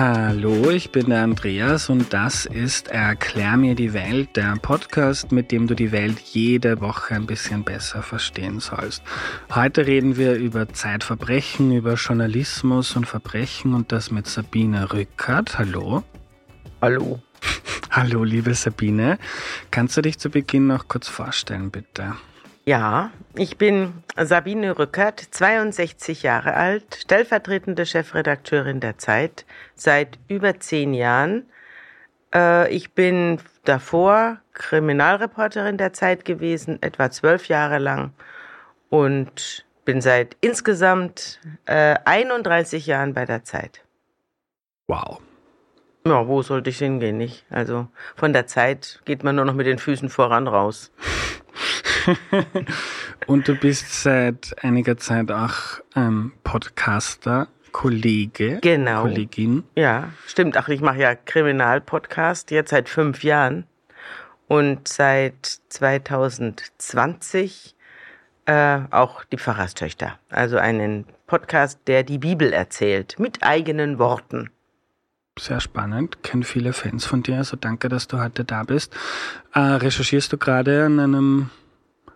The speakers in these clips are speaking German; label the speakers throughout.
Speaker 1: Hallo, ich bin der Andreas und das ist Erklär mir die Welt, der Podcast, mit dem du die Welt jede Woche ein bisschen besser verstehen sollst. Heute reden wir über Zeitverbrechen, über Journalismus und Verbrechen und das mit Sabine Rückert. Hallo.
Speaker 2: Hallo.
Speaker 1: Hallo, liebe Sabine. Kannst du dich zu Beginn noch kurz vorstellen, bitte?
Speaker 2: Ja, ich bin Sabine Rückert, 62 Jahre alt, stellvertretende Chefredakteurin der Zeit seit über zehn Jahren. Äh, ich bin davor Kriminalreporterin der Zeit gewesen, etwa zwölf Jahre lang und bin seit insgesamt 31 äh, Jahren bei der Zeit.
Speaker 1: Wow.
Speaker 2: Ja, wo sollte ich hingehen, nicht? Also von der Zeit geht man nur noch mit den Füßen voran raus.
Speaker 1: und du bist seit einiger Zeit auch ähm, Podcaster, Kollege,
Speaker 2: genau.
Speaker 1: Kollegin.
Speaker 2: Ja, stimmt. Ach, ich mache ja Kriminalpodcast jetzt seit fünf Jahren und seit 2020 äh, auch die Pfarrerstöchter. Also einen Podcast, der die Bibel erzählt mit eigenen Worten.
Speaker 1: Sehr spannend, kenne viele Fans von dir, also danke, dass du heute da bist. Äh, recherchierst du gerade an einem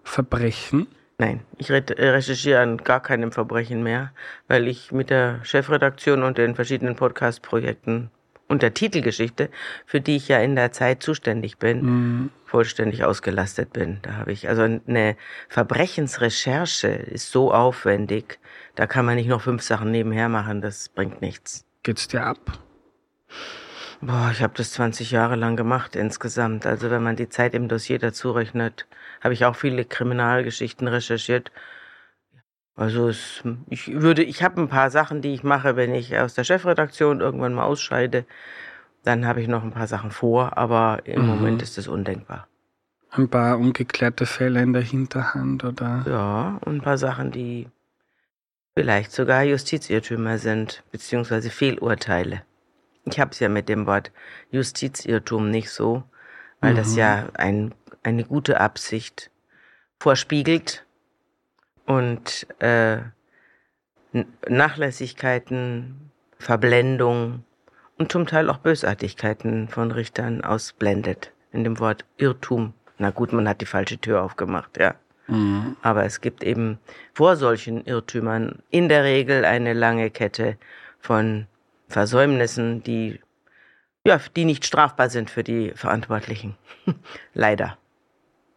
Speaker 1: Verbrechen?
Speaker 2: Nein, ich äh, recherchiere an gar keinem Verbrechen mehr, weil ich mit der Chefredaktion und den verschiedenen Podcast-Projekten und der Titelgeschichte, für die ich ja in der Zeit zuständig bin, mhm. vollständig ausgelastet bin. Da habe ich also eine Verbrechensrecherche ist so aufwendig, da kann man nicht noch fünf Sachen nebenher machen, das bringt nichts.
Speaker 1: Geht's dir ab?
Speaker 2: Boah, ich habe das 20 Jahre lang gemacht insgesamt. Also wenn man die Zeit im Dossier dazu rechnet, habe ich auch viele Kriminalgeschichten recherchiert. Also es, ich würde, ich habe ein paar Sachen, die ich mache, wenn ich aus der Chefredaktion irgendwann mal ausscheide. Dann habe ich noch ein paar Sachen vor, aber im mhm. Moment ist es undenkbar.
Speaker 1: Ein paar ungeklärte Fälle in der Hinterhand, oder?
Speaker 2: Ja, und ein paar Sachen, die vielleicht sogar Justizirrtümer sind, beziehungsweise Fehlurteile. Ich habe es ja mit dem Wort Justizirrtum nicht so, weil mhm. das ja ein, eine gute Absicht vorspiegelt und äh, Nachlässigkeiten, Verblendung und zum Teil auch Bösartigkeiten von Richtern ausblendet. In dem Wort Irrtum. Na gut, man hat die falsche Tür aufgemacht, ja. Mhm. Aber es gibt eben vor solchen Irrtümern in der Regel eine lange Kette von Versäumnissen, die, ja, die nicht strafbar sind für die Verantwortlichen. Leider.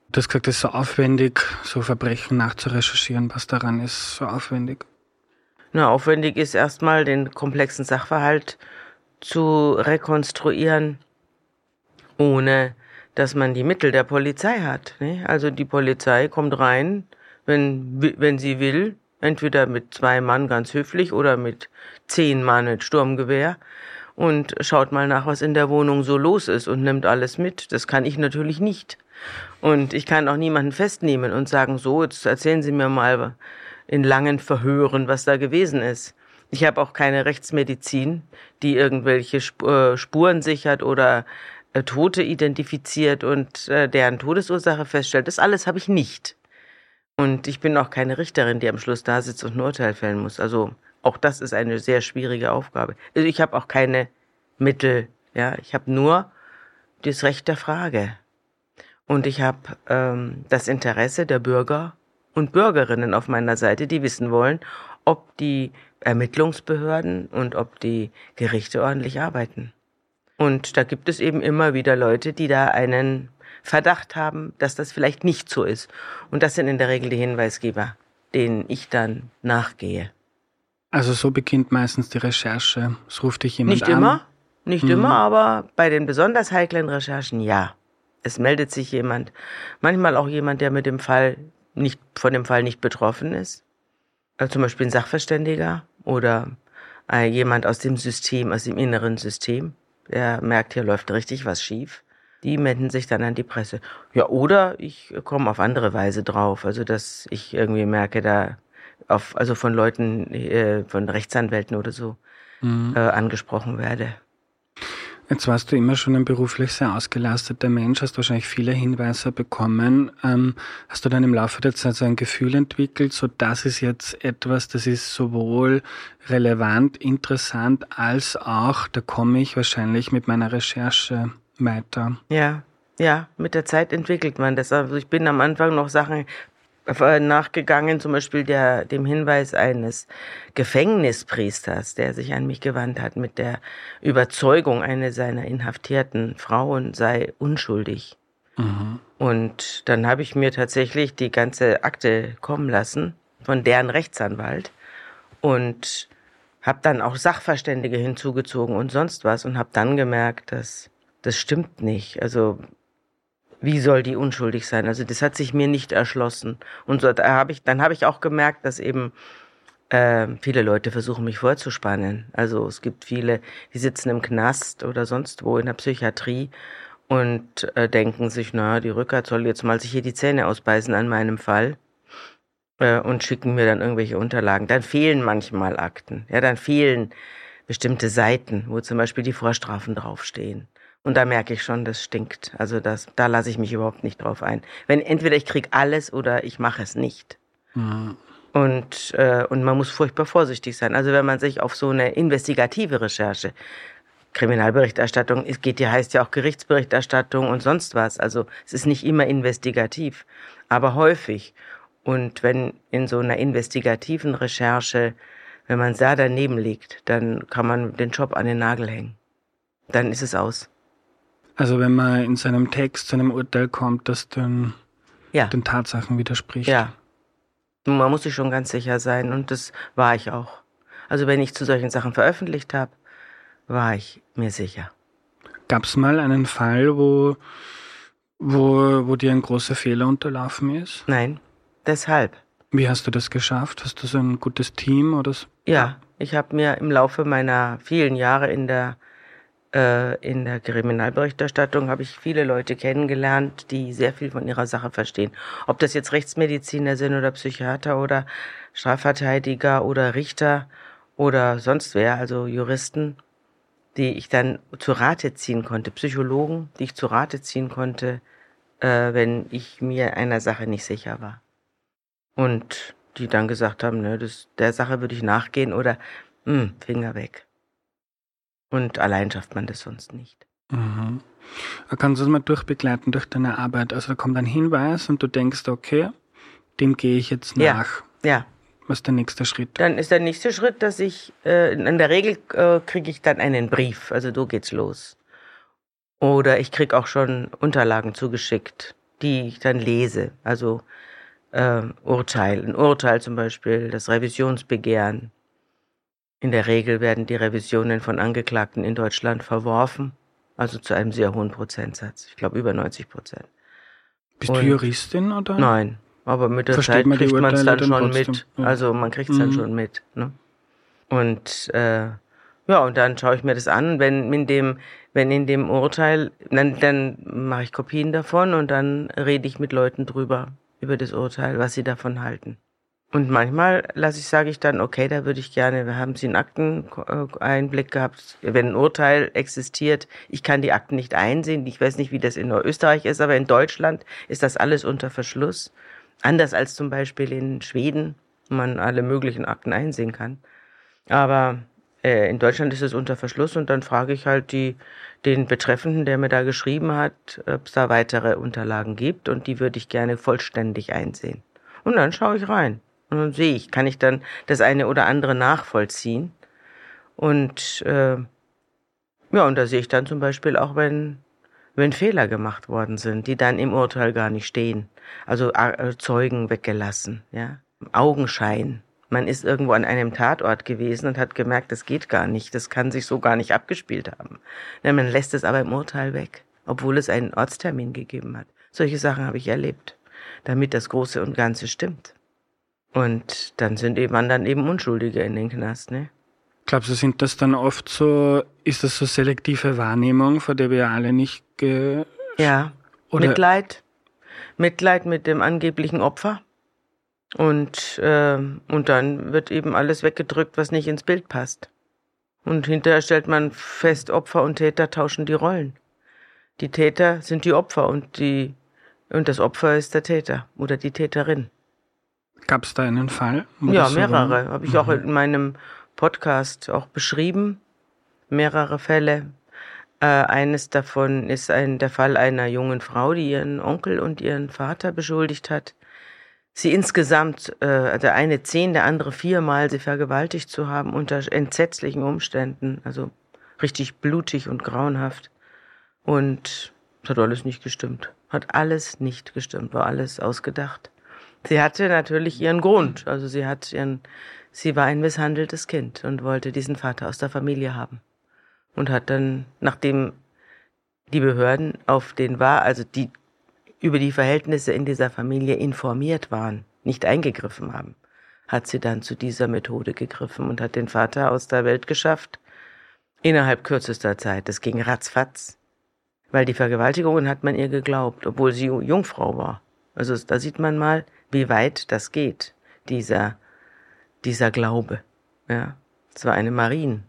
Speaker 1: Du hast gesagt, es ist so aufwendig, so Verbrechen nachzurecherchieren. Was daran ist so aufwendig?
Speaker 2: Na, aufwendig ist erstmal den komplexen Sachverhalt zu rekonstruieren, ohne dass man die Mittel der Polizei hat. Ne? Also die Polizei kommt rein, wenn, wenn sie will, Entweder mit zwei Mann ganz höflich oder mit zehn Mann mit Sturmgewehr und schaut mal nach, was in der Wohnung so los ist und nimmt alles mit. Das kann ich natürlich nicht. Und ich kann auch niemanden festnehmen und sagen, so, jetzt erzählen Sie mir mal in langen Verhören, was da gewesen ist. Ich habe auch keine Rechtsmedizin, die irgendwelche äh, Spuren sichert oder äh, Tote identifiziert und äh, deren Todesursache feststellt. Das alles habe ich nicht. Und ich bin auch keine Richterin, die am Schluss da sitzt und ein Urteil fällen muss. Also auch das ist eine sehr schwierige Aufgabe. Also ich habe auch keine Mittel. Ja, ich habe nur das Recht der Frage. Und ich habe ähm, das Interesse der Bürger und Bürgerinnen auf meiner Seite, die wissen wollen, ob die Ermittlungsbehörden und ob die Gerichte ordentlich arbeiten. Und da gibt es eben immer wieder Leute, die da einen Verdacht haben, dass das vielleicht nicht so ist. Und das sind in der Regel die Hinweisgeber, denen ich dann nachgehe.
Speaker 1: Also so beginnt meistens die Recherche. Es ruft dich jemand
Speaker 2: nicht
Speaker 1: an.
Speaker 2: Nicht immer, nicht mhm. immer, aber bei den besonders heiklen Recherchen ja. Es meldet sich jemand, manchmal auch jemand, der mit dem Fall nicht, von dem Fall nicht betroffen ist. Also zum Beispiel ein Sachverständiger oder äh, jemand aus dem System, aus dem inneren System. Der merkt, hier läuft richtig was schief die melden sich dann an die Presse. Ja, oder ich komme auf andere Weise drauf. Also, dass ich irgendwie merke, da auf, also von Leuten, äh, von Rechtsanwälten oder so, mhm. äh, angesprochen werde.
Speaker 1: Jetzt warst du immer schon ein beruflich sehr ausgelasteter Mensch, hast wahrscheinlich viele Hinweise bekommen. Ähm, hast du dann im Laufe der Zeit so ein Gefühl entwickelt, so das ist jetzt etwas, das ist sowohl relevant, interessant, als auch, da komme ich wahrscheinlich mit meiner Recherche weiter.
Speaker 2: Ja, ja, mit der Zeit entwickelt man das. Also ich bin am Anfang noch Sachen nachgegangen, zum Beispiel der, dem Hinweis eines Gefängnispriesters, der sich an mich gewandt hat mit der Überzeugung, eine seiner inhaftierten Frauen sei unschuldig. Mhm. Und dann habe ich mir tatsächlich die ganze Akte kommen lassen von deren Rechtsanwalt und habe dann auch Sachverständige hinzugezogen und sonst was und habe dann gemerkt, dass das stimmt nicht. Also wie soll die unschuldig sein? Also das hat sich mir nicht erschlossen. Und so, da habe ich, dann habe ich auch gemerkt, dass eben äh, viele Leute versuchen, mich vorzuspannen. Also es gibt viele, die sitzen im Knast oder sonst wo in der Psychiatrie und äh, denken sich, na, die Rückert soll jetzt mal sich hier die Zähne ausbeißen an meinem Fall äh, und schicken mir dann irgendwelche Unterlagen. Dann fehlen manchmal Akten. Ja, dann fehlen bestimmte Seiten, wo zum Beispiel die Vorstrafen draufstehen. Und da merke ich schon, das stinkt. Also das, da lasse ich mich überhaupt nicht drauf ein. Wenn entweder ich krieg alles oder ich mache es nicht. Mhm. Und, äh, und man muss furchtbar vorsichtig sein. Also wenn man sich auf so eine investigative Recherche, Kriminalberichterstattung, es geht ja, heißt ja auch Gerichtsberichterstattung und sonst was. Also es ist nicht immer investigativ, aber häufig. Und wenn in so einer investigativen Recherche, wenn man da daneben liegt, dann kann man den Job an den Nagel hängen. Dann ist es aus.
Speaker 1: Also wenn man in seinem Text zu einem Urteil kommt, das den, ja. den Tatsachen widerspricht.
Speaker 2: Ja. Man muss sich schon ganz sicher sein und das war ich auch. Also wenn ich zu solchen Sachen veröffentlicht habe, war ich mir sicher.
Speaker 1: Gab es mal einen Fall, wo, wo, wo dir ein großer Fehler unterlaufen ist?
Speaker 2: Nein, deshalb.
Speaker 1: Wie hast du das geschafft? Hast du so ein gutes Team oder so?
Speaker 2: Ja, ich habe mir im Laufe meiner vielen Jahre in der in der Kriminalberichterstattung habe ich viele Leute kennengelernt, die sehr viel von ihrer Sache verstehen. Ob das jetzt Rechtsmediziner sind oder Psychiater oder Strafverteidiger oder Richter oder sonst wer, also Juristen, die ich dann zu Rate ziehen konnte, Psychologen, die ich zu Rate ziehen konnte, äh, wenn ich mir einer Sache nicht sicher war. Und die dann gesagt haben, ne, das, der Sache würde ich nachgehen oder mh, hm, Finger weg. Und allein schafft man das sonst nicht.
Speaker 1: Mhm. Kannst du es mal durchbegleiten durch deine Arbeit? Also da kommt ein Hinweis und du denkst, okay, dem gehe ich jetzt nach.
Speaker 2: Ja. ja.
Speaker 1: Was ist der nächste Schritt?
Speaker 2: Dann ist der nächste Schritt, dass ich, äh, in der Regel äh, kriege ich dann einen Brief, also so geht's los. Oder ich kriege auch schon Unterlagen zugeschickt, die ich dann lese. Also äh, Urteil, ein Urteil zum Beispiel, das Revisionsbegehren, in der Regel werden die Revisionen von Angeklagten in Deutschland verworfen, also zu einem sehr hohen Prozentsatz. Ich glaube über 90 Prozent.
Speaker 1: Bist Und du Juristin oder?
Speaker 2: Nein, aber mit der Versteht Zeit man kriegt man es dann, schon mit. Ja. Also man kriegt es mhm. dann schon mit. Ne? Und äh, ja, und dann schaue ich mir das an. Wenn in dem, wenn in dem Urteil, dann, dann mache ich Kopien davon und dann rede ich mit Leuten drüber über das Urteil, was sie davon halten. Und manchmal lasse ich, sage ich dann, okay, da würde ich gerne, wir haben Sie einen Akteneinblick gehabt, wenn ein Urteil existiert, ich kann die Akten nicht einsehen, ich weiß nicht, wie das in Österreich ist, aber in Deutschland ist das alles unter Verschluss. Anders als zum Beispiel in Schweden, wo man alle möglichen Akten einsehen kann. Aber äh, in Deutschland ist es unter Verschluss und dann frage ich halt die, den Betreffenden, der mir da geschrieben hat, ob es da weitere Unterlagen gibt und die würde ich gerne vollständig einsehen. Und dann schaue ich rein. Und dann sehe ich, kann ich dann das eine oder andere nachvollziehen. Und äh, ja, und da sehe ich dann zum Beispiel auch, wenn, wenn Fehler gemacht worden sind, die dann im Urteil gar nicht stehen. Also äh, Zeugen weggelassen, ja. Augenschein. Man ist irgendwo an einem Tatort gewesen und hat gemerkt, das geht gar nicht, das kann sich so gar nicht abgespielt haben. Ja, man lässt es aber im Urteil weg, obwohl es einen Ortstermin gegeben hat. Solche Sachen habe ich erlebt, damit das Große und Ganze stimmt. Und dann sind eben dann eben Unschuldige in den Knast, ne?
Speaker 1: Glaubst du, sind das dann oft so, ist das so selektive Wahrnehmung, vor der wir alle nicht ge
Speaker 2: Ja. Oder Mitleid. Mitleid mit dem angeblichen Opfer. Und, äh, und dann wird eben alles weggedrückt, was nicht ins Bild passt. Und hinterher stellt man fest, Opfer und Täter tauschen die Rollen. Die Täter sind die Opfer und die und das Opfer ist der Täter oder die Täterin.
Speaker 1: Gab es da einen Fall?
Speaker 2: Ja, mehrere. Habe ich mhm. auch in meinem Podcast auch beschrieben. Mehrere Fälle. Äh, eines davon ist ein, der Fall einer jungen Frau, die ihren Onkel und ihren Vater beschuldigt hat, sie insgesamt, äh, der eine zehn, der andere viermal sie vergewaltigt zu haben unter entsetzlichen Umständen, also richtig blutig und grauenhaft. Und es hat alles nicht gestimmt. Hat alles nicht gestimmt, war alles ausgedacht. Sie hatte natürlich ihren Grund. Also sie hat ihren, sie war ein misshandeltes Kind und wollte diesen Vater aus der Familie haben. Und hat dann, nachdem die Behörden auf den war, also die über die Verhältnisse in dieser Familie informiert waren, nicht eingegriffen haben, hat sie dann zu dieser Methode gegriffen und hat den Vater aus der Welt geschafft. Innerhalb kürzester Zeit. Das ging ratzfatz. Weil die Vergewaltigungen hat man ihr geglaubt, obwohl sie Jungfrau war. Also da sieht man mal, wie weit das geht, dieser, dieser Glaube. Ja, es war eine Marien,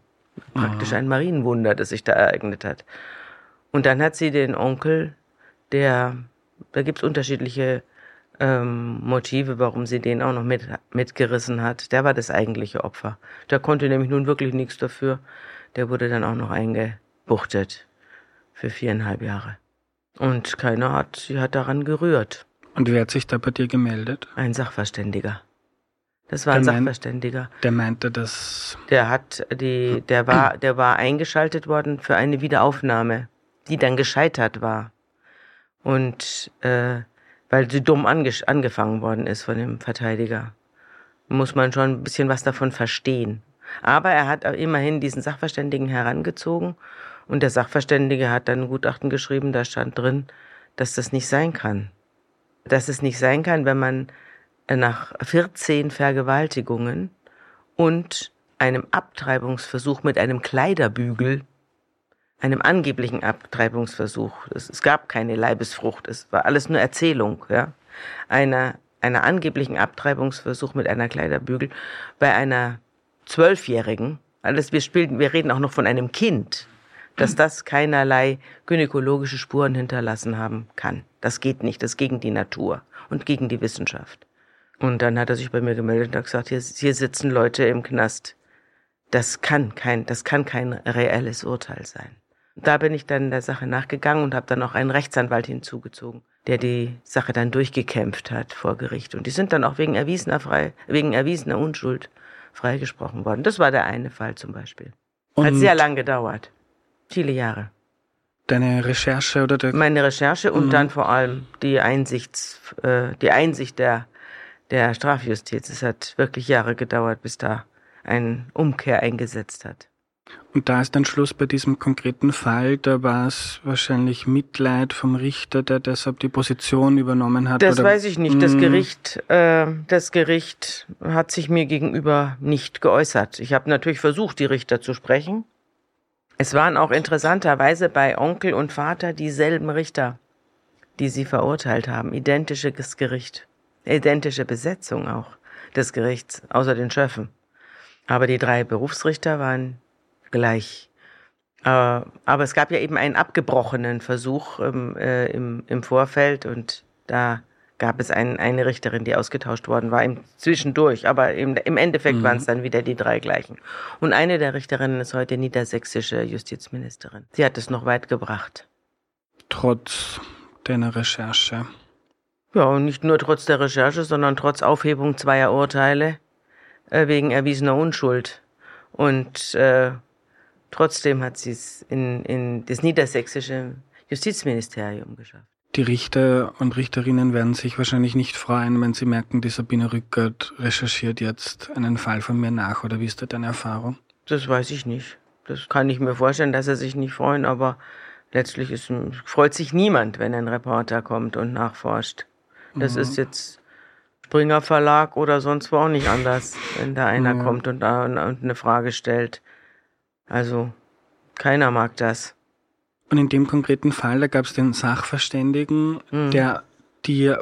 Speaker 2: praktisch ein Marienwunder, das sich da ereignet hat. Und dann hat sie den Onkel, der, da gibt's unterschiedliche ähm, Motive, warum sie den auch noch mit, mitgerissen hat. Der war das eigentliche Opfer. Der konnte nämlich nun wirklich nichts dafür. Der wurde dann auch noch eingebuchtet für viereinhalb Jahre. Und keiner hat, sie hat daran gerührt.
Speaker 1: Und wer hat sich da bei dir gemeldet?
Speaker 2: Ein Sachverständiger. Das war der ein Sachverständiger.
Speaker 1: Meint, der meinte, dass.
Speaker 2: Der hat die, der war, der war eingeschaltet worden für eine Wiederaufnahme, die dann gescheitert war. Und äh, weil sie dumm ange angefangen worden ist von dem Verteidiger, muss man schon ein bisschen was davon verstehen. Aber er hat immerhin diesen Sachverständigen herangezogen und der Sachverständige hat dann ein Gutachten geschrieben, da stand drin, dass das nicht sein kann dass es nicht sein kann, wenn man äh, nach 14 Vergewaltigungen und einem Abtreibungsversuch mit einem Kleiderbügel, einem angeblichen Abtreibungsversuch, es, es gab keine Leibesfrucht, es war alles nur Erzählung, ja, einer, einer angeblichen Abtreibungsversuch mit einer Kleiderbügel bei einer Zwölfjährigen, alles, wir spielen, wir reden auch noch von einem Kind, dass das keinerlei gynäkologische Spuren hinterlassen haben kann. Das geht nicht, das ist gegen die Natur und gegen die Wissenschaft. Und dann hat er sich bei mir gemeldet und hat gesagt, hier, hier sitzen Leute im Knast. Das kann kein, das kann kein reelles Urteil sein. Da bin ich dann der Sache nachgegangen und habe dann auch einen Rechtsanwalt hinzugezogen, der die Sache dann durchgekämpft hat vor Gericht. Und die sind dann auch wegen erwiesener, frei, wegen erwiesener Unschuld freigesprochen worden. Das war der eine Fall zum Beispiel. Und Hat sehr lang gedauert. Viele Jahre.
Speaker 1: Deine Recherche oder der
Speaker 2: Meine Recherche und mhm. dann vor allem die Einsichts, äh, die Einsicht der, der Strafjustiz. Es hat wirklich Jahre gedauert, bis da ein Umkehr eingesetzt hat.
Speaker 1: Und da ist dann Schluss bei diesem konkreten Fall. Da war es wahrscheinlich Mitleid vom Richter, der deshalb die Position übernommen hat.
Speaker 2: Das weiß ich nicht. Das mhm. Gericht, äh, das Gericht hat sich mir gegenüber nicht geäußert. Ich habe natürlich versucht, die Richter zu sprechen. Es waren auch interessanterweise bei Onkel und Vater dieselben Richter, die sie verurteilt haben. Identisches Gericht. Identische Besetzung auch des Gerichts, außer den Schöffen. Aber die drei Berufsrichter waren gleich. Äh, aber es gab ja eben einen abgebrochenen Versuch im, äh, im, im Vorfeld und da gab es ein, eine Richterin, die ausgetauscht worden war, im zwischendurch, aber im, im Endeffekt mhm. waren es dann wieder die drei gleichen. Und eine der Richterinnen ist heute niedersächsische Justizministerin. Sie hat es noch weit gebracht.
Speaker 1: Trotz deiner Recherche.
Speaker 2: Ja, und nicht nur trotz der Recherche, sondern trotz Aufhebung zweier Urteile äh, wegen erwiesener Unschuld. Und äh, trotzdem hat sie es in, in das niedersächsische Justizministerium geschafft.
Speaker 1: Die Richter und Richterinnen werden sich wahrscheinlich nicht freuen, wenn sie merken, die Sabine Rückert recherchiert jetzt einen Fall von mir nach. Oder wie ist da deine Erfahrung?
Speaker 2: Das weiß ich nicht. Das kann ich mir vorstellen, dass er sich nicht freuen, aber letztlich ist, freut sich niemand, wenn ein Reporter kommt und nachforscht. Das mhm. ist jetzt Springer Verlag oder sonst wo auch nicht anders, wenn da einer ja. kommt und, da, und eine Frage stellt. Also, keiner mag das.
Speaker 1: Und in dem konkreten Fall, da gab es den Sachverständigen, mhm. der, die,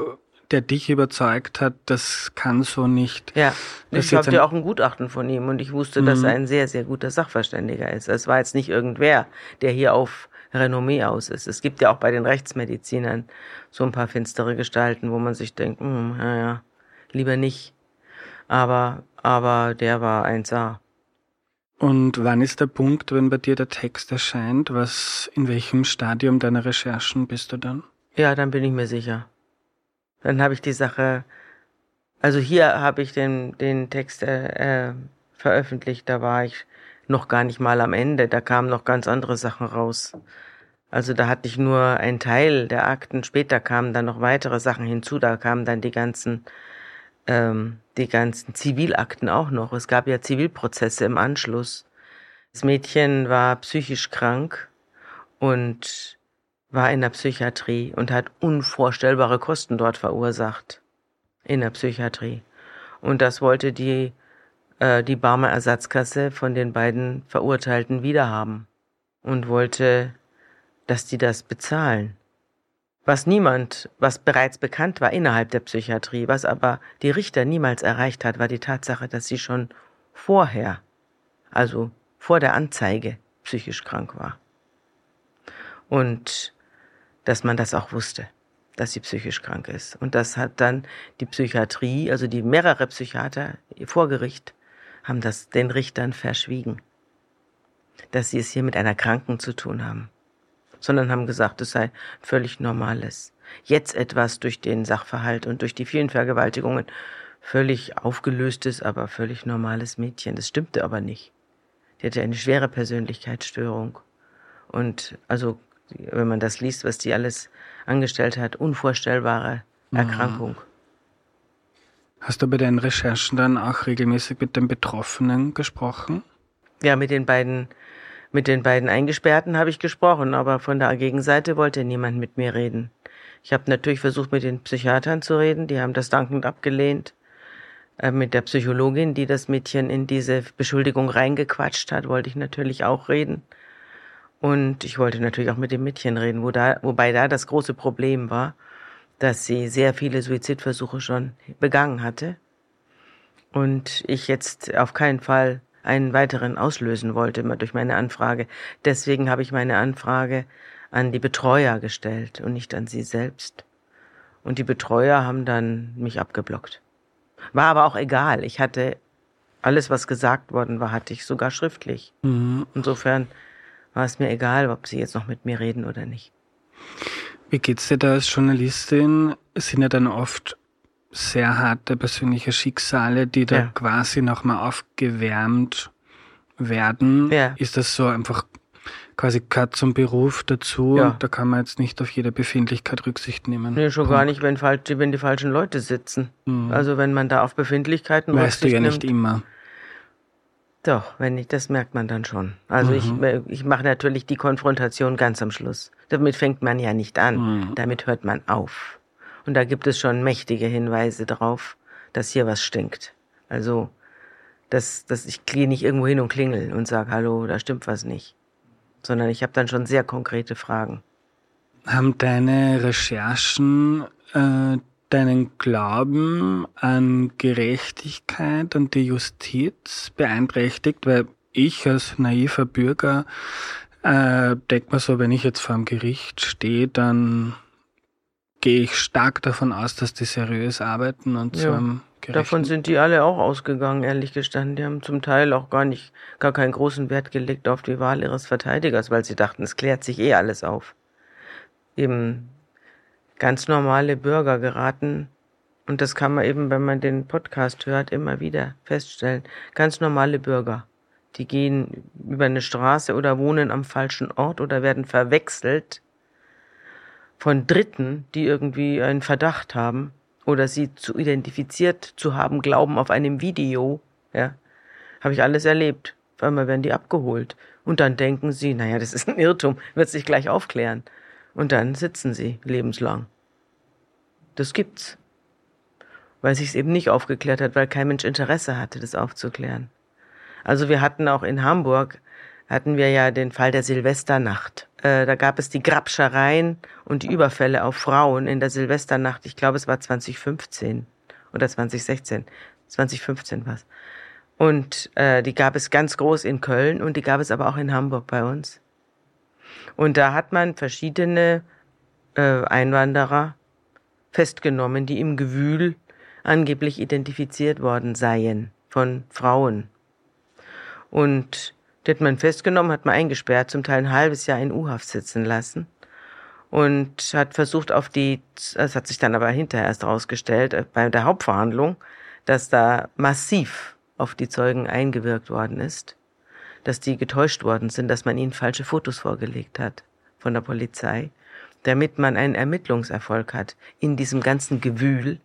Speaker 1: der dich überzeugt hat, das kann so nicht.
Speaker 2: Ja, ich habe ja auch ein Gutachten von ihm und ich wusste, dass mhm. er ein sehr, sehr guter Sachverständiger ist. Es war jetzt nicht irgendwer, der hier auf Renommee aus ist. Es gibt ja auch bei den Rechtsmedizinern so ein paar finstere Gestalten, wo man sich denkt, hm, naja, lieber nicht. Aber, aber der war 1A.
Speaker 1: Und wann ist der Punkt, wenn bei dir der Text erscheint? Was, in welchem Stadium deiner Recherchen bist du dann?
Speaker 2: Ja, dann bin ich mir sicher. Dann habe ich die Sache, also hier habe ich den, den Text äh, äh, veröffentlicht, da war ich noch gar nicht mal am Ende, da kamen noch ganz andere Sachen raus. Also da hatte ich nur einen Teil der Akten, später kamen dann noch weitere Sachen hinzu, da kamen dann die ganzen ähm, die ganzen Zivilakten auch noch. Es gab ja Zivilprozesse im Anschluss. Das Mädchen war psychisch krank und war in der Psychiatrie und hat unvorstellbare Kosten dort verursacht. In der Psychiatrie. Und das wollte die, äh, die Barmer Ersatzkasse von den beiden Verurteilten wiederhaben. Und wollte, dass die das bezahlen was niemand, was bereits bekannt war innerhalb der Psychiatrie, was aber die Richter niemals erreicht hat, war die Tatsache, dass sie schon vorher, also vor der Anzeige, psychisch krank war. Und dass man das auch wusste, dass sie psychisch krank ist. Und das hat dann die Psychiatrie, also die mehrere Psychiater vor Gericht, haben das den Richtern verschwiegen, dass sie es hier mit einer Kranken zu tun haben sondern haben gesagt, es sei völlig normales. Jetzt etwas durch den Sachverhalt und durch die vielen Vergewaltigungen völlig aufgelöstes, aber völlig normales Mädchen. Das stimmte aber nicht. Die hatte eine schwere Persönlichkeitsstörung. Und also, wenn man das liest, was die alles angestellt hat, unvorstellbare mhm. Erkrankung.
Speaker 1: Hast du bei deinen Recherchen dann auch regelmäßig mit den Betroffenen gesprochen?
Speaker 2: Ja, mit den beiden mit den beiden Eingesperrten habe ich gesprochen, aber von der Gegenseite wollte niemand mit mir reden. Ich habe natürlich versucht, mit den Psychiatern zu reden, die haben das dankend abgelehnt. Äh, mit der Psychologin, die das Mädchen in diese Beschuldigung reingequatscht hat, wollte ich natürlich auch reden. Und ich wollte natürlich auch mit dem Mädchen reden, wo da, wobei da das große Problem war, dass sie sehr viele Suizidversuche schon begangen hatte. Und ich jetzt auf keinen Fall einen weiteren auslösen wollte durch meine Anfrage. Deswegen habe ich meine Anfrage an die Betreuer gestellt und nicht an sie selbst. Und die Betreuer haben dann mich abgeblockt. War aber auch egal. Ich hatte alles, was gesagt worden war, hatte ich sogar schriftlich. Mhm. Insofern war es mir egal, ob sie jetzt noch mit mir reden oder nicht.
Speaker 1: Wie geht's dir da als Journalistin? Es sind ja dann oft sehr harte persönliche Schicksale, die da ja. quasi nochmal aufgewärmt werden. Ja. Ist das so einfach quasi gehört zum Beruf dazu ja. und da kann man jetzt nicht auf jede Befindlichkeit Rücksicht nehmen.
Speaker 2: Nee, schon Punkt. gar nicht, wenn, wenn die falschen Leute sitzen. Mhm. Also wenn man da auf Befindlichkeiten
Speaker 1: weißt Rücksicht nimmt. Weißt du ja nicht immer.
Speaker 2: Doch, wenn nicht, das merkt man dann schon. Also mhm. ich, ich mache natürlich die Konfrontation ganz am Schluss. Damit fängt man ja nicht an. Mhm. Damit hört man auf. Und da gibt es schon mächtige Hinweise darauf, dass hier was stinkt. Also, dass, dass ich gehe nicht irgendwo hin und klingel und sage, hallo, da stimmt was nicht. Sondern ich habe dann schon sehr konkrete Fragen.
Speaker 1: Haben deine Recherchen äh, deinen Glauben an Gerechtigkeit, an die Justiz beeinträchtigt? Weil ich als naiver Bürger äh, denke mir so, wenn ich jetzt vor dem Gericht stehe, dann gehe ich stark davon aus, dass die seriös arbeiten und ja. zu
Speaker 2: Davon sind die alle auch ausgegangen, ehrlich gestanden. Die haben zum Teil auch gar nicht, gar keinen großen Wert gelegt auf die Wahl ihres Verteidigers, weil sie dachten, es klärt sich eh alles auf. Eben ganz normale Bürger geraten, und das kann man eben, wenn man den Podcast hört, immer wieder feststellen. Ganz normale Bürger. Die gehen über eine Straße oder wohnen am falschen Ort oder werden verwechselt von Dritten, die irgendwie einen Verdacht haben oder sie zu identifiziert zu haben glauben auf einem Video, ja, habe ich alles erlebt. Auf einmal werden die abgeholt und dann denken sie, naja, das ist ein Irrtum, wird sich gleich aufklären. Und dann sitzen sie lebenslang. Das gibt's. Weil sich's eben nicht aufgeklärt hat, weil kein Mensch Interesse hatte, das aufzuklären. Also wir hatten auch in Hamburg, hatten wir ja den Fall der Silvesternacht äh, da gab es die Grabschereien und die Überfälle auf Frauen in der Silvesternacht. Ich glaube, es war 2015 oder 2016. 2015 war es. Und äh, die gab es ganz groß in Köln und die gab es aber auch in Hamburg bei uns. Und da hat man verschiedene äh, Einwanderer festgenommen, die im Gewühl angeblich identifiziert worden seien von Frauen. Und die hat man festgenommen, hat man eingesperrt, zum Teil ein halbes Jahr in U-Haft sitzen lassen. Und hat versucht auf die, das hat sich dann aber hinterher erst herausgestellt, äh, bei der Hauptverhandlung, dass da massiv auf die Zeugen eingewirkt worden ist, dass die getäuscht worden sind, dass man ihnen falsche Fotos vorgelegt hat von der Polizei, damit man einen Ermittlungserfolg hat in diesem ganzen Gewühl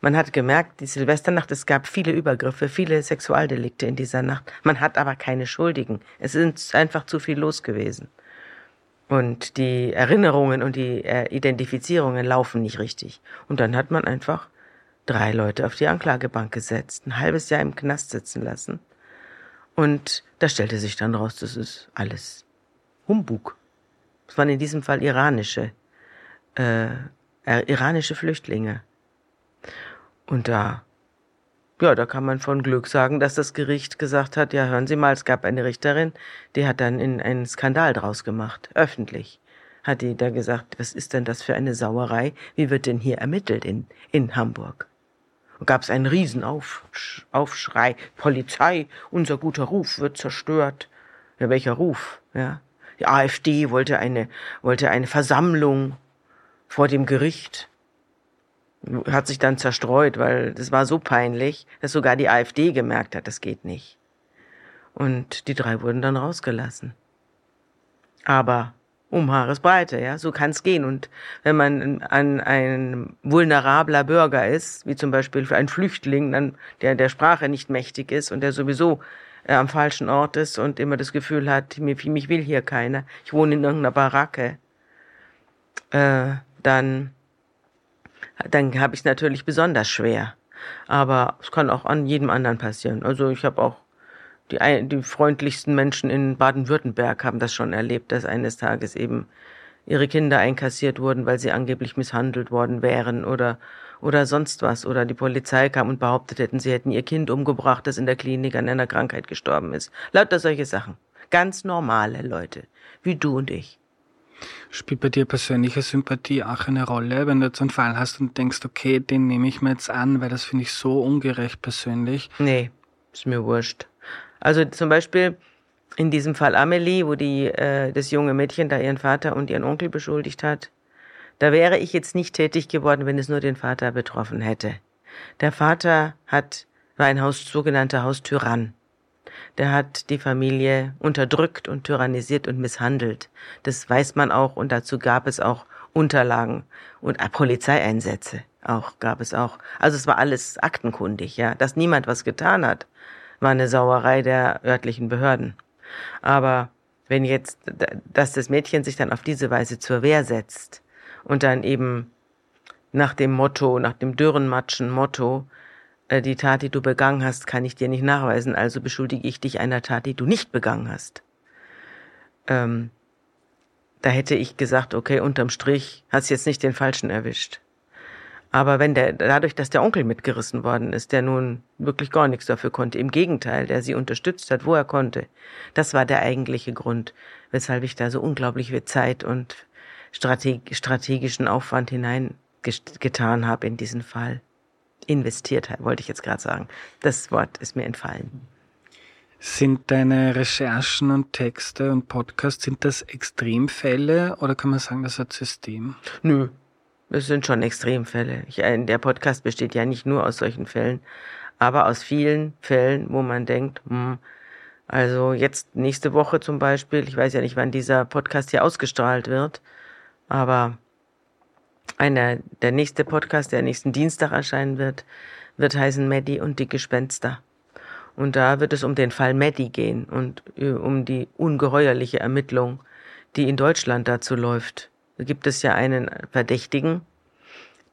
Speaker 2: man hat gemerkt, die Silvesternacht, es gab viele Übergriffe, viele Sexualdelikte in dieser Nacht. Man hat aber keine Schuldigen. Es ist einfach zu viel los gewesen. Und die Erinnerungen und die äh, Identifizierungen laufen nicht richtig. Und dann hat man einfach drei Leute auf die Anklagebank gesetzt, ein halbes Jahr im Knast sitzen lassen. Und da stellte sich dann raus, das ist alles Humbug. Es waren in diesem Fall iranische, äh, iranische Flüchtlinge. Und da, ja, da kann man von Glück sagen, dass das Gericht gesagt hat, ja, hören Sie mal, es gab eine Richterin, die hat dann in einen Skandal draus gemacht, öffentlich. Hat die da gesagt, was ist denn das für eine Sauerei? Wie wird denn hier ermittelt in, in Hamburg? Gab es einen Riesenaufschrei, Polizei, unser guter Ruf wird zerstört. Ja, welcher Ruf? Ja. Die AfD wollte eine, wollte eine Versammlung vor dem Gericht hat sich dann zerstreut, weil das war so peinlich, dass sogar die AfD gemerkt hat, das geht nicht. Und die drei wurden dann rausgelassen. Aber um Haaresbreite, ja, so kann's gehen. Und wenn man ein, ein vulnerabler Bürger ist, wie zum Beispiel für einen Flüchtling, dann, der der Sprache nicht mächtig ist und der sowieso äh, am falschen Ort ist und immer das Gefühl hat, mich, mich will hier keiner, ich wohne in irgendeiner Baracke, äh, dann dann habe ich es natürlich besonders schwer. Aber es kann auch an jedem anderen passieren. Also ich habe auch die, die freundlichsten Menschen in Baden-Württemberg haben das schon erlebt, dass eines Tages eben ihre Kinder einkassiert wurden, weil sie angeblich misshandelt worden wären oder oder sonst was oder die Polizei kam und behauptet hätten, sie hätten ihr Kind umgebracht, das in der Klinik an einer Krankheit gestorben ist. Lauter solche Sachen. Ganz normale Leute, wie du und ich.
Speaker 1: Spielt bei dir persönliche Sympathie auch eine Rolle, wenn du jetzt einen Fall hast und denkst, okay, den nehme ich mir jetzt an, weil das finde ich so ungerecht persönlich?
Speaker 2: Nee, ist mir wurscht. Also zum Beispiel in diesem Fall Amelie, wo die äh, das junge Mädchen da ihren Vater und ihren Onkel beschuldigt hat, da wäre ich jetzt nicht tätig geworden, wenn es nur den Vater betroffen hätte. Der Vater hat war ein Haus, sogenannter Haustyrann der hat die Familie unterdrückt und tyrannisiert und misshandelt. Das weiß man auch und dazu gab es auch Unterlagen und Polizeieinsätze auch gab es auch. Also es war alles aktenkundig, ja. Dass niemand was getan hat, war eine Sauerei der örtlichen Behörden. Aber wenn jetzt, dass das Mädchen sich dann auf diese Weise zur Wehr setzt und dann eben nach dem Motto, nach dem Dürrenmatschen Motto, äh, die Tat, die du begangen hast, kann ich dir nicht nachweisen, also beschuldige ich dich einer Tat, die du nicht begangen hast. Ähm, da hätte ich gesagt, okay, unterm Strich hast jetzt nicht den Falschen erwischt. Aber wenn der, dadurch, dass der Onkel mitgerissen worden ist, der nun wirklich gar nichts dafür konnte, im Gegenteil, der sie unterstützt hat, wo er konnte, das war der eigentliche Grund, weshalb ich da so unglaublich viel Zeit und strategischen Aufwand hineingetan habe in diesen Fall investiert, wollte ich jetzt gerade sagen. Das Wort ist mir entfallen.
Speaker 1: Sind deine Recherchen und Texte und Podcasts, sind das Extremfälle oder kann man sagen, das hat System?
Speaker 2: Nö, das sind schon Extremfälle. Ich, äh, der Podcast besteht ja nicht nur aus solchen Fällen, aber aus vielen Fällen, wo man denkt, hm, also jetzt nächste Woche zum Beispiel, ich weiß ja nicht, wann dieser Podcast hier ausgestrahlt wird, aber einer, der nächste Podcast, der nächsten Dienstag erscheinen wird, wird heißen Maddie und die Gespenster. Und da wird es um den Fall Maddie gehen und äh, um die ungeheuerliche Ermittlung, die in Deutschland dazu läuft. Da gibt es ja einen Verdächtigen,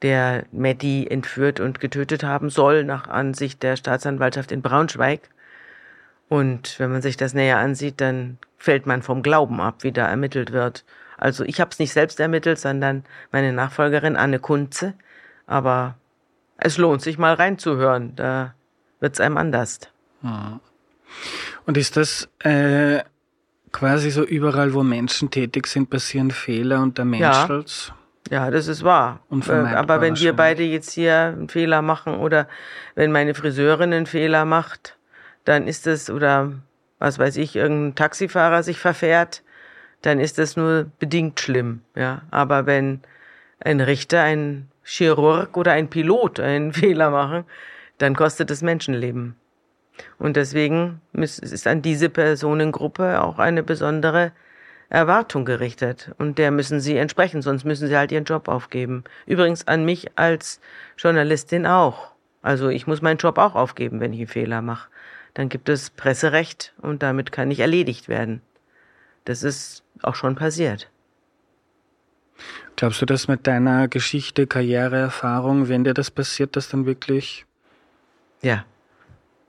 Speaker 2: der Maddie entführt und getötet haben soll, nach Ansicht der Staatsanwaltschaft in Braunschweig. Und wenn man sich das näher ansieht, dann fällt man vom Glauben ab, wie da ermittelt wird. Also ich habe es nicht selbst ermittelt, sondern meine Nachfolgerin Anne Kunze. Aber es lohnt sich mal reinzuhören, da wird's einem anders.
Speaker 1: Hm. Und ist das äh, quasi so überall, wo Menschen tätig sind, passieren Fehler und der Mensch
Speaker 2: Ja.
Speaker 1: als
Speaker 2: Ja, das ist wahr. Äh, Aber wenn wir beide jetzt hier einen Fehler machen oder wenn meine Friseurin einen Fehler macht, dann ist es, oder was weiß ich, irgendein Taxifahrer sich verfährt, dann ist das nur bedingt schlimm. Ja, aber wenn ein Richter, ein Chirurg oder ein Pilot einen Fehler machen, dann kostet es Menschenleben. Und deswegen ist an diese Personengruppe auch eine besondere Erwartung gerichtet. Und der müssen sie entsprechen, sonst müssen sie halt ihren Job aufgeben. Übrigens an mich als Journalistin auch. Also ich muss meinen Job auch aufgeben, wenn ich einen Fehler mache. Dann gibt es Presserecht und damit kann ich erledigt werden. Das ist auch schon passiert.
Speaker 1: Glaubst du, dass mit deiner Geschichte, Karriereerfahrung, wenn dir das passiert, das dann wirklich
Speaker 2: Ja.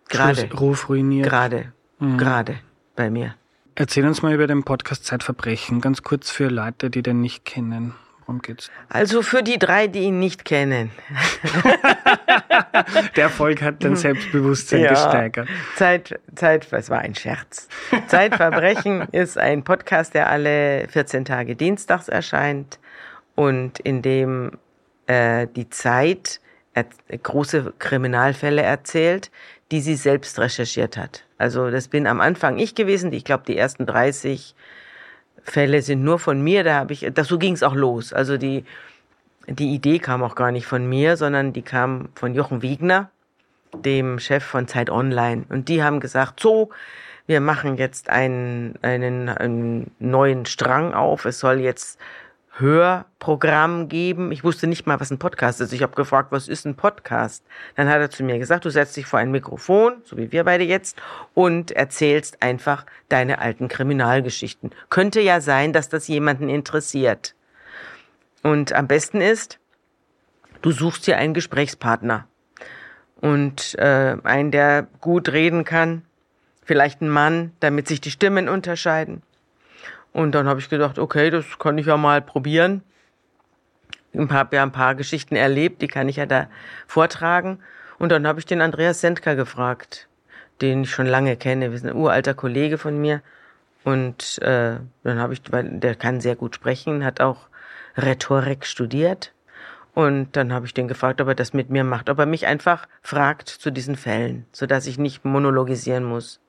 Speaker 2: Gerade.
Speaker 1: Ruf ruiniert?
Speaker 2: Gerade.
Speaker 1: Mhm.
Speaker 2: Gerade bei mir.
Speaker 1: Erzähl uns mal über den Podcast Zeitverbrechen, ganz kurz für Leute, die den nicht kennen. Worum geht's?
Speaker 2: Also für die drei, die ihn nicht kennen.
Speaker 1: Der Erfolg hat dein Selbstbewusstsein gesteigert.
Speaker 2: Zeit, Zeit, es war ein Scherz. Zeitverbrechen ist ein Podcast, der alle 14 Tage dienstags erscheint und in dem äh, die Zeit große Kriminalfälle erzählt, die sie selbst recherchiert hat. Also das bin am Anfang ich gewesen. Ich glaube, die ersten 30 Fälle sind nur von mir. Da habe ich, so ging es auch los. Also die die Idee kam auch gar nicht von mir, sondern die kam von Jochen Wiegner, dem Chef von Zeit Online. Und die haben gesagt, so, wir machen jetzt einen, einen, einen neuen Strang auf. Es soll jetzt Hörprogramm geben. Ich wusste nicht mal, was ein Podcast ist. Ich habe gefragt, was ist ein Podcast? Dann hat er zu mir gesagt, du setzt dich vor ein Mikrofon, so wie wir beide jetzt, und erzählst einfach deine alten Kriminalgeschichten. Könnte ja sein, dass das jemanden interessiert. Und am besten ist, du suchst dir einen Gesprächspartner und äh, einen, der gut reden kann, vielleicht ein Mann, damit sich die Stimmen unterscheiden. Und dann habe ich gedacht, okay, das kann ich ja mal probieren. Ich habe ja ein paar Geschichten erlebt, die kann ich ja da vortragen. Und dann habe ich den Andreas Sendker gefragt, den ich schon lange kenne. Wir sind ein uralter Kollege von mir. Und äh, dann habe ich, weil der kann sehr gut sprechen, hat auch Rhetorik studiert. Und dann habe ich den gefragt, ob er das mit mir macht, ob er mich einfach fragt zu diesen Fällen, sodass ich nicht monologisieren muss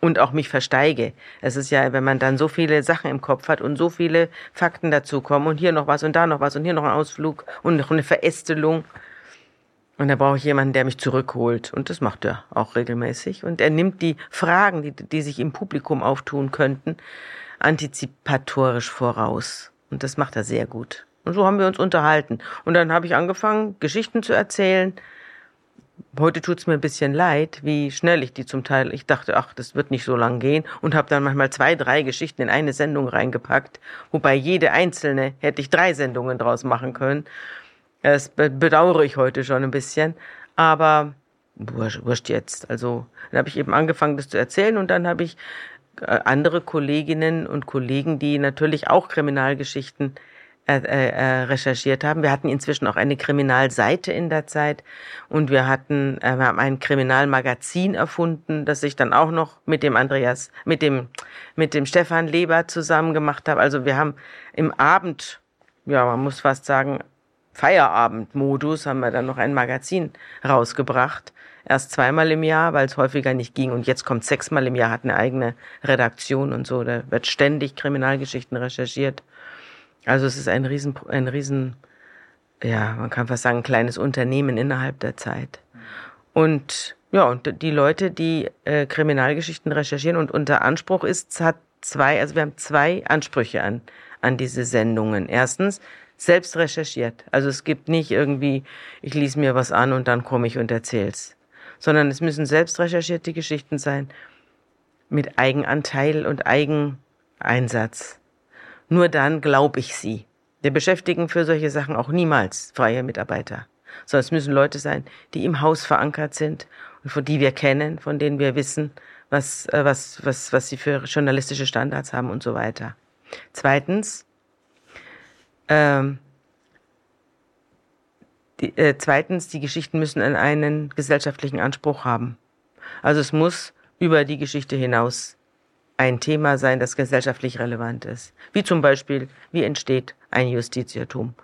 Speaker 2: und auch mich versteige. Es ist ja, wenn man dann so viele Sachen im Kopf hat und so viele Fakten dazukommen und hier noch was und da noch was und hier noch ein Ausflug und noch eine Verästelung. Und da brauche ich jemanden, der mich zurückholt. Und das macht er auch regelmäßig. Und er nimmt die Fragen, die, die sich im Publikum auftun könnten, antizipatorisch voraus. Und das macht er sehr gut. Und so haben wir uns unterhalten. Und dann habe ich angefangen, Geschichten zu erzählen. Heute tut's mir ein bisschen leid, wie schnell ich die zum Teil. Ich dachte, ach, das wird nicht so lang gehen und habe dann manchmal zwei, drei Geschichten in eine Sendung reingepackt, wobei jede einzelne hätte ich drei Sendungen draus machen können. Das be- bedauere ich heute schon ein bisschen, aber wurscht, wurscht jetzt. Also dann habe ich eben angefangen, das zu erzählen und dann habe ich äh, andere Kolleginnen und Kollegen, die natürlich auch Kriminalgeschichten äh, äh, recherchiert haben. Wir hatten inzwischen auch eine Kriminalseite in der Zeit und wir hatten, äh, wir haben ein Kriminalmagazin erfunden, das ich dann auch noch mit dem Andreas, mit dem, mit dem Stefan Leber zusammen gemacht habe. Also wir haben im Abend, ja, man muss fast sagen, Feierabendmodus haben wir dann noch ein Magazin rausgebracht. Erst zweimal im Jahr, weil es häufiger nicht ging. Und jetzt kommt sechsmal im Jahr, hat eine eigene Redaktion und so. Da wird ständig Kriminalgeschichten recherchiert. Also es ist ein riesen, ein riesen, ja, man kann fast sagen, ein kleines Unternehmen innerhalb der Zeit. Und ja, und die Leute, die äh, Kriminalgeschichten recherchieren und unser Anspruch ist, hat zwei, also wir haben zwei Ansprüche an, an diese Sendungen. Erstens, selbst recherchiert. Also es gibt nicht irgendwie, ich lese mir was an und dann komme ich und erzähl's. Sondern es müssen selbst recherchierte Geschichten sein, mit Eigenanteil und Eigeneinsatz. Nur dann glaube ich sie. Wir beschäftigen für solche Sachen auch niemals freie Mitarbeiter. Sondern es müssen Leute sein, die im Haus verankert sind und von die wir kennen, von denen wir wissen, was, äh, was, was, was sie für journalistische Standards haben und so weiter. Zweitens, ähm, die, äh, zweitens, die Geschichten müssen einen gesellschaftlichen Anspruch haben. Also es muss über die Geschichte hinaus ein Thema sein, das gesellschaftlich relevant ist. Wie zum Beispiel, wie entsteht ein Justiziertum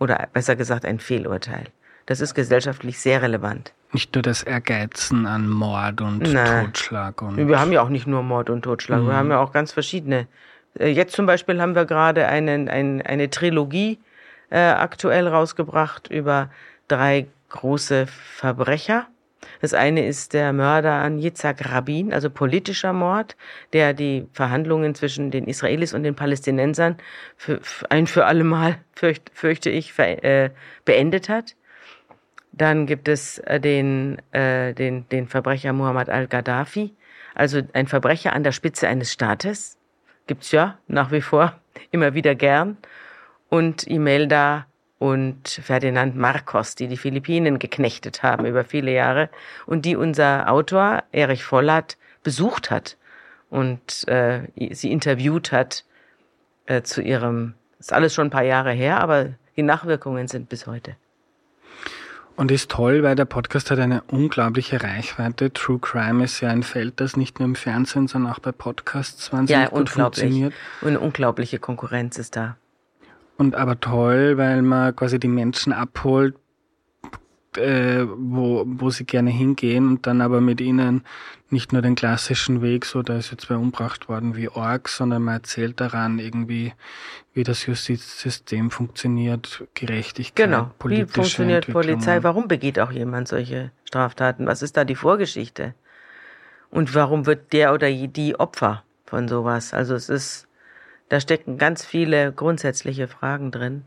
Speaker 2: oder besser gesagt ein Fehlurteil. Das ist gesellschaftlich sehr relevant.
Speaker 1: Nicht nur das Ergeizen an Mord und Nein. Totschlag. Und
Speaker 2: wir haben ja auch nicht nur Mord und Totschlag, mhm. wir haben ja auch ganz verschiedene. Äh, jetzt zum Beispiel haben wir gerade einen, ein, eine Trilogie äh, aktuell rausgebracht über drei große Verbrecher. Das eine ist der Mörder an Yitzhak Rabin, also politischer Mord, der die Verhandlungen zwischen den Israelis und den Palästinensern für, ein für alle Mal, fürcht, fürchte ich, ver, äh, beendet hat. Dann gibt es äh, den, äh, den, den Verbrecher Muhammad al-Gaddafi, also ein Verbrecher an der Spitze eines Staates. Gibt's ja nach wie vor immer wieder gern. Und Imelda und Ferdinand Marcos, die die Philippinen geknechtet haben über viele Jahre und die unser Autor Erich Vollert besucht hat und äh, sie interviewt hat äh, zu ihrem, ist alles schon ein paar Jahre her, aber die Nachwirkungen sind bis heute.
Speaker 1: Und ist toll, weil der Podcast hat eine unglaubliche Reichweite. True Crime ist ja ein Feld, das nicht nur im Fernsehen, sondern auch bei Podcasts wahnsinnig ja, gut funktioniert.
Speaker 2: Und eine unglaubliche Konkurrenz ist da.
Speaker 1: Und aber toll, weil man quasi die Menschen abholt, äh, wo, wo sie gerne hingehen und dann aber mit ihnen nicht nur den klassischen Weg, so da ist jetzt wer umbracht worden wie Org, sondern man erzählt daran irgendwie, wie das Justizsystem funktioniert, Gerechtigkeit,
Speaker 2: genau. Wie funktioniert Polizei? Warum begeht auch jemand solche Straftaten? Was ist da die Vorgeschichte? Und warum wird der oder die Opfer von sowas? Also es ist da stecken ganz viele grundsätzliche Fragen drin.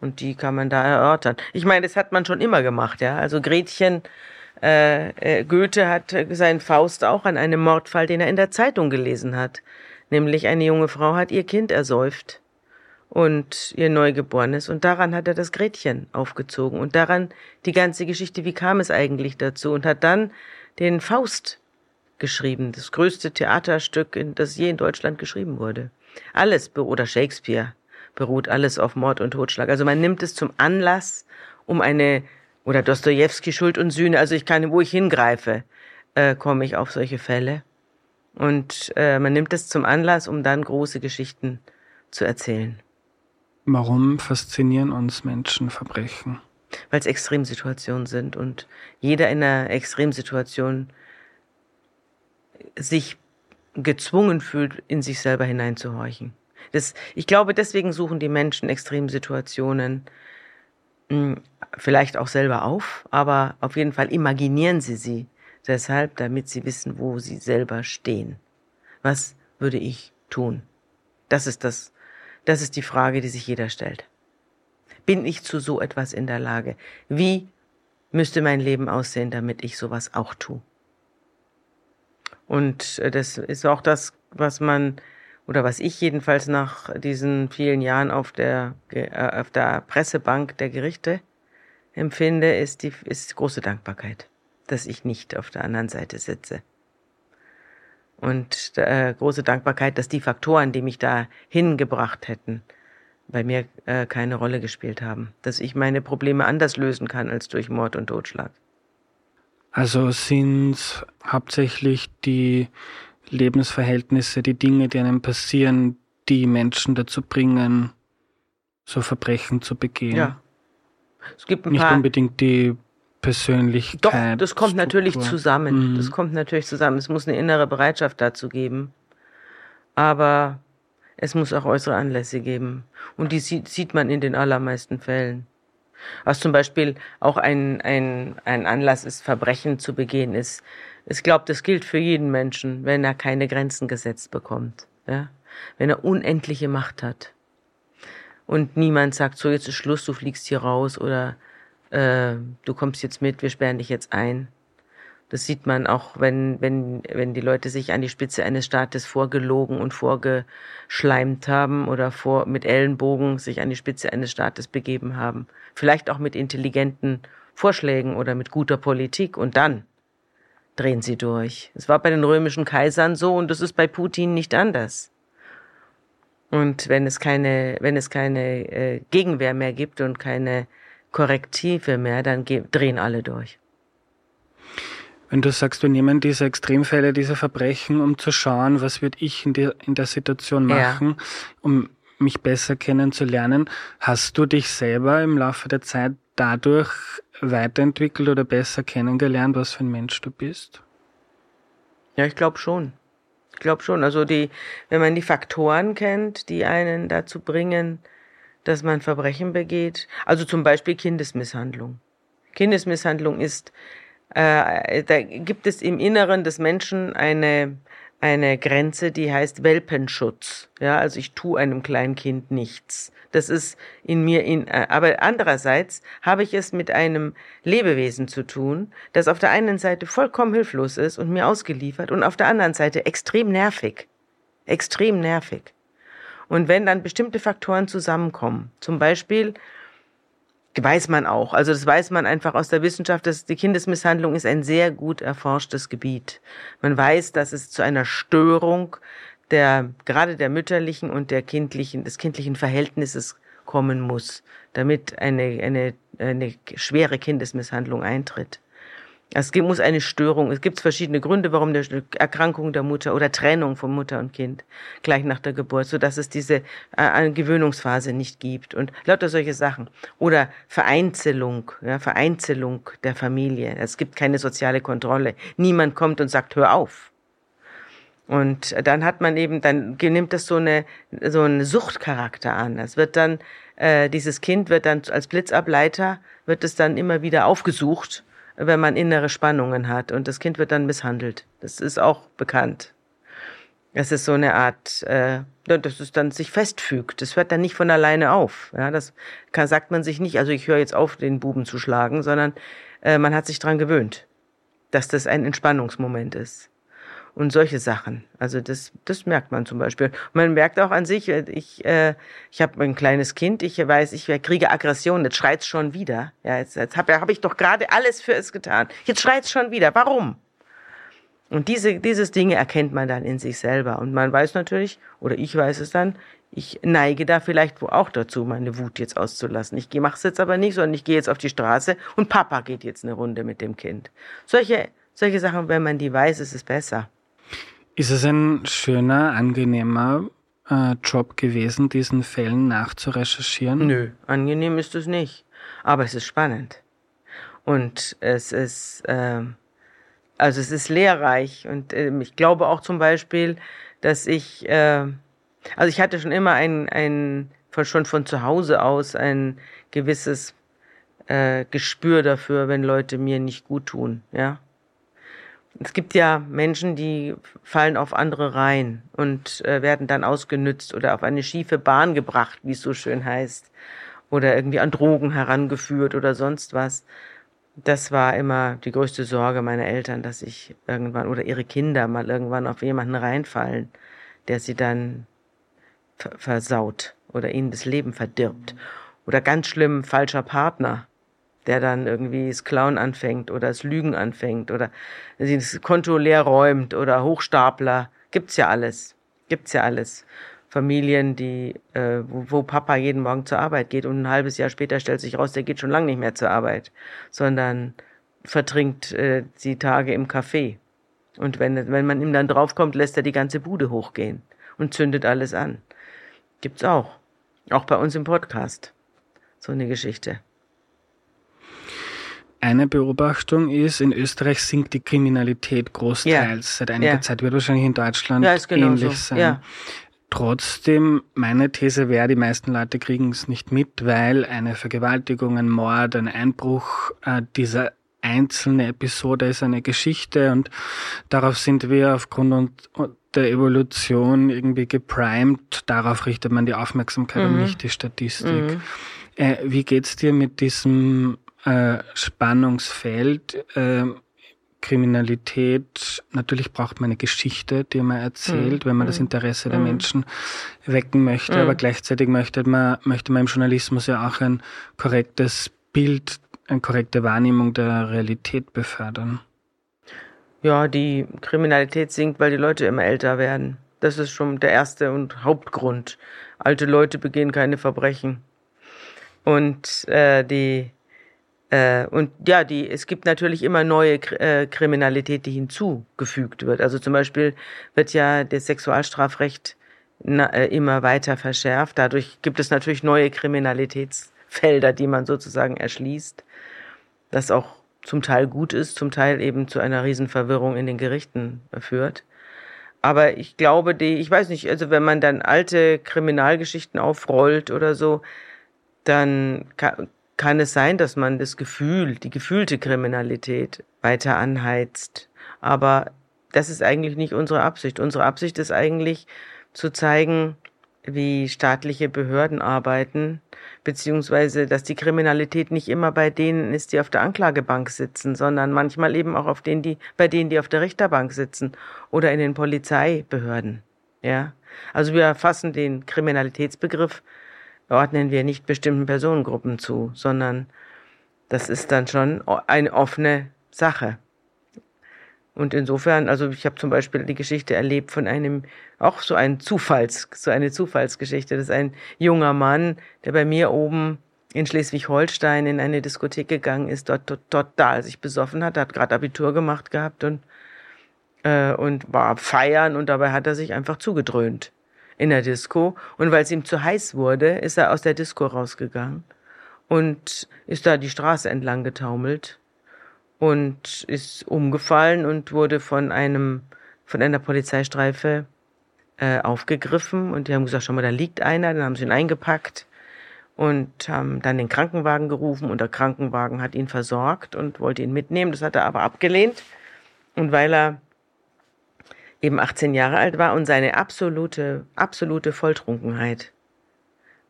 Speaker 2: Und die kann man da erörtern. Ich meine, das hat man schon immer gemacht, ja. Also Gretchen, äh, äh, Goethe hat seinen Faust auch an einem Mordfall, den er in der Zeitung gelesen hat. Nämlich eine junge Frau hat ihr Kind ersäuft und ihr Neugeborenes. Und daran hat er das Gretchen aufgezogen. Und daran die ganze Geschichte, wie kam es eigentlich dazu? Und hat dann den Faust geschrieben, das größte Theaterstück, das je in Deutschland geschrieben wurde. Alles, oder Shakespeare, beruht alles auf Mord und Totschlag. Also man nimmt es zum Anlass, um eine, oder Dostoevsky Schuld und Sühne, also ich kann, wo ich hingreife, äh, komme ich auf solche Fälle. Und äh, man nimmt es zum Anlass, um dann große Geschichten zu erzählen.
Speaker 1: Warum faszinieren uns Menschen Verbrechen?
Speaker 2: Weil es Extremsituationen sind und jeder in einer Extremsituation sich gezwungen fühlt, in sich selber hineinzuhorchen. Das, ich glaube, deswegen suchen die Menschen Extremsituationen mh, hm, vielleicht auch selber auf, aber auf jeden Fall imaginieren sie sie deshalb, damit sie wissen, wo sie selber stehen. Was würde ich tun? Das ist das, das ist die Frage, die sich jeder stellt. Bin ich zu so etwas in der Lage? Wie müsste mein Leben aussehen, damit ich sowas auch tue? Und äh, das ist auch das, was man oder was ich jedenfalls nach diesen vielen Jahren auf der, äh, auf der Pressebank der Gerichte empfinde, ist die ist große Dankbarkeit, dass ich nicht auf der anderen Seite sitze. Und äh, große Dankbarkeit, dass die Faktoren, die mich da hingebracht hätten, bei mir äh, keine Rolle gespielt haben. Dass ich meine Probleme anders lösen kann als durch Mord und Totschlag.
Speaker 1: Also sind hauptsächlich die Lebensverhältnisse, die Dinge, die einem passieren, die Menschen dazu bringen, so Verbrechen zu begehen. Ja. Es gibt ein Nicht paar unbedingt die Persönlichkeit.
Speaker 2: Doch, das kommt natürlich zusammen. Mhm. Das kommt natürlich zusammen. Es muss eine innere Bereitschaft dazu geben. Aber es muss auch äußere Anlässe geben. Und die sieht man in den allermeisten Fällen. Was zum Beispiel auch ein, ein, ein Anlass ist, Verbrechen zu begehen, ist, ich glaube, das gilt für jeden Menschen, wenn er keine Grenzen gesetzt bekommt. Ja? Wenn er unendliche Macht hat. Und niemand sagt, so jetzt ist Schluss, du fliegst hier raus oder äh, du kommst jetzt mit, wir sperren dich jetzt ein. Das sieht man auch, wenn, wenn, wenn die Leute sich an die Spitze eines Staates vorgelogen und vorgeschleimt haben oder vor, mit Ellenbogen sich an die Spitze eines Staates begeben haben. Vielleicht auch mit intelligenten Vorschlägen oder mit guter Politik und dann drehen sie durch. Es war bei den römischen Kaisern so und das ist bei Putin nicht anders. Und wenn es keine, wenn es keine äh, Gegenwehr mehr gibt und keine Korrektive mehr, dann drehen alle durch.
Speaker 1: Wenn du sagst, wir nehmen diese Extremfälle, diese Verbrechen, um zu schauen, was würde ich in der, in der Situation machen, ja. um mich besser kennenzulernen, hast du dich selber im Laufe der Zeit dadurch weiterentwickelt oder besser kennengelernt, was für ein Mensch du bist?
Speaker 2: Ja, ich glaube schon. Ich glaube schon. Also die, wenn man die Faktoren kennt, die einen dazu bringen, dass man Verbrechen begeht, also zum Beispiel Kindesmisshandlung. Kindesmisshandlung ist, äh, da gibt es im Inneren des Menschen eine eine Grenze, die heißt Welpenschutz. Ja, also ich tue einem kleinen Kind nichts. Das ist in mir in, äh, aber andererseits habe ich es mit einem Lebewesen zu tun, das auf der einen Seite vollkommen hilflos ist und mir ausgeliefert und auf der anderen Seite extrem nervig. Extrem nervig. Und wenn dann bestimmte Faktoren zusammenkommen, zum Beispiel weiß man auch. Also das weiß man einfach aus der Wissenschaft, dass die Kindesmisshandlung ist ein sehr gut erforschtes Gebiet. Man weiß, dass es zu einer Störung der, gerade der mütterlichen und der kindlichen, des kindlichen Verhältnisses kommen muss, damit eine, eine, eine schwere Kindesmisshandlung eintritt. Es muss eine Störung, es gibt verschiedene Gründe, warum eine Erkrankung der Mutter oder Trennung von Mutter und Kind gleich nach der Geburt, so dass es diese äh, Gewöhnungsphase nicht gibt und lauter solche Sachen. Oder Vereinzelung, ja, Vereinzelung der Familie. Es gibt keine soziale Kontrolle. Niemand kommt und sagt, hör auf. Und dann hat man eben, dann nimmt das so eine so einen Suchtcharakter an. Es wird dann äh, dieses Kind wird dann als Blitzableiter wird es dann immer wieder aufgesucht wenn man innere Spannungen hat und das Kind wird dann misshandelt. Das ist auch bekannt. Es ist so eine Art, äh, dass es dann sich festfügt. Das hört dann nicht von alleine auf. Ja, das kann, sagt man sich nicht. Also ich höre jetzt auf, den Buben zu schlagen, sondern äh, man hat sich dran gewöhnt, dass das ein Entspannungsmoment ist und solche Sachen. Also das, das merkt man zum Beispiel. man merkt auch an sich, äh, ich, äh, ich habe ein kleines Kind, ich weiß, ich kriege Aggression, jetzt schreit's schon wieder. Ja, jetzt, jetzt habe hab ich doch gerade alles für es getan. Jetzt schreit's schon wieder. Warum? Und diese, dieses Dinge erkennt man dann in sich selber. Und man weiß natürlich, oder ich weiß es dann, ich neige da vielleicht wo auch dazu, meine Wut jetzt auszulassen. Ich mache es jetzt aber nicht, sondern ich gehe jetzt auf die Straße und Papa geht jetzt eine Runde mit dem Kind. Solche, solche Sachen, wenn man die weiß, ist es besser.
Speaker 1: Ist es ein schöner, angenehmer äh, Job gewesen, diesen Fällen nachzurecherchieren?
Speaker 2: Nö, angenehm ist es nicht. Aber es ist spannend. Und es ist, äh, also es ist lehrreich. Und äh, ich glaube auch zum Beispiel, dass ich, äh, also ich hatte schon immer ein, ein von, schon von zu Hause aus ein gewisses äh, Gespür dafür, wenn Leute mir nicht gut tun, ja. Es gibt ja Menschen, die fallen auf andere rein und äh, werden dann ausgenützt oder auf eine schiefe Bahn gebracht, wie es so schön heißt, oder irgendwie an Drogen herangeführt oder sonst was. Das war immer die größte Sorge meiner Eltern, dass ich irgendwann oder ihre Kinder mal irgendwann auf jemanden reinfallen, der sie dann versaut oder ihnen das Leben verdirbt. Oder ganz schlimm falscher Partner der dann irgendwie das Clown anfängt oder das Lügen anfängt oder das Konto leer räumt oder Hochstapler. Gibt's ja alles. Gibt's ja alles. Familien, die, äh, wo, wo Papa jeden Morgen zur Arbeit geht und ein halbes Jahr später stellt sich raus, der geht schon lange nicht mehr zur Arbeit, sondern vertrinkt äh, die Tage im Café. Und wenn, wenn man ihm dann draufkommt, lässt er die ganze Bude hochgehen und zündet alles an. Gibt's auch. Auch bei uns im Podcast. So eine Geschichte.
Speaker 1: Eine Beobachtung ist, in Österreich sinkt die Kriminalität großteils. Ja. Seit einiger ja. Zeit wird wahrscheinlich in Deutschland ja, ähnlich so. sein. Trotzdem, meine These wäre, die meisten Leute kriegen es nicht mit, weil eine Vergewaltigung, ein Mord, ein Einbruch, äh, dieser einzelne Episode ist eine Geschichte und darauf sind wir aufgrund der Evolution irgendwie geprimed. Darauf richtet man die Aufmerksamkeit mhm. und nicht die Statistik. Mhm. Äh, wie geht's dir mit diesem äh, Spannungsfeld. Äh, Kriminalität, natürlich braucht man eine Geschichte, die man erzählt, mhm. wenn man das hm. Interesse der mhm. Menschen wecken möchte, mhm. aber gleichzeitig möchte man, möchte man im Journalismus ja auch ein korrektes Bild, eine korrekte Wahrnehmung der Realität befördern.
Speaker 2: Ja, die Kriminalität sinkt, weil die Leute immer älter werden. Das ist schon der erste und Hauptgrund. Alte Leute begehen keine Verbrechen. Und äh, die äh, und ja, die es gibt natürlich immer neue äh, Kriminalität, die hinzugefügt wird. Also zum Beispiel wird ja das Sexualstrafrecht na, äh, immer weiter verschärft. Dadurch gibt es natürlich neue Kriminalitätsfelder, die man sozusagen erschließt. Das auch zum Teil gut ist, zum Teil eben zu einer Riesenverwirrung in den Gerichten führt. Aber ich glaube, die, ich weiß nicht, also wenn man dann alte Kriminalgeschichten aufrollt oder so, dann kann, kann es sein, dass man das Gefühl, die gefühlte Kriminalität weiter anheizt. Aber das ist eigentlich nicht unsere Absicht. Unsere Absicht ist eigentlich zu zeigen, wie staatliche Behörden arbeiten, beziehungsweise dass die Kriminalität nicht immer bei denen ist, die auf der Anklagebank sitzen, sondern manchmal eben auch auf denen, die, bei denen, die auf der Richterbank sitzen oder in den Polizeibehörden. Ja. Also wir fassen den Kriminalitätsbegriff, ordnen wir nicht bestimmten Personengruppen zu, sondern das ist dann schon eine offene Sache. Und insofern, also ich habe zum Beispiel die Geschichte erlebt von einem, auch so ein Zufalls, so eine Zufallsgeschichte. Das ist ein junger Mann, der bei mir oben in Schleswig-Holstein in eine Diskothek gegangen ist, dort total sich besoffen hat, hat gerade Abitur gemacht gehabt und, äh, und war feiern und dabei hat er sich einfach zugedröhnt in der Disco. Und weil es ihm zu heiß wurde, ist er aus der Disco rausgegangen und ist da die Straße entlang getaumelt und ist umgefallen und wurde von einem von einer Polizeistreife äh, aufgegriffen und die haben gesagt, schon mal, da liegt einer, dann haben sie ihn eingepackt und haben dann den Krankenwagen gerufen und der Krankenwagen hat ihn versorgt und wollte ihn mitnehmen. Das hat er aber abgelehnt und weil er eben 18 Jahre alt war und seine absolute absolute Volltrunkenheit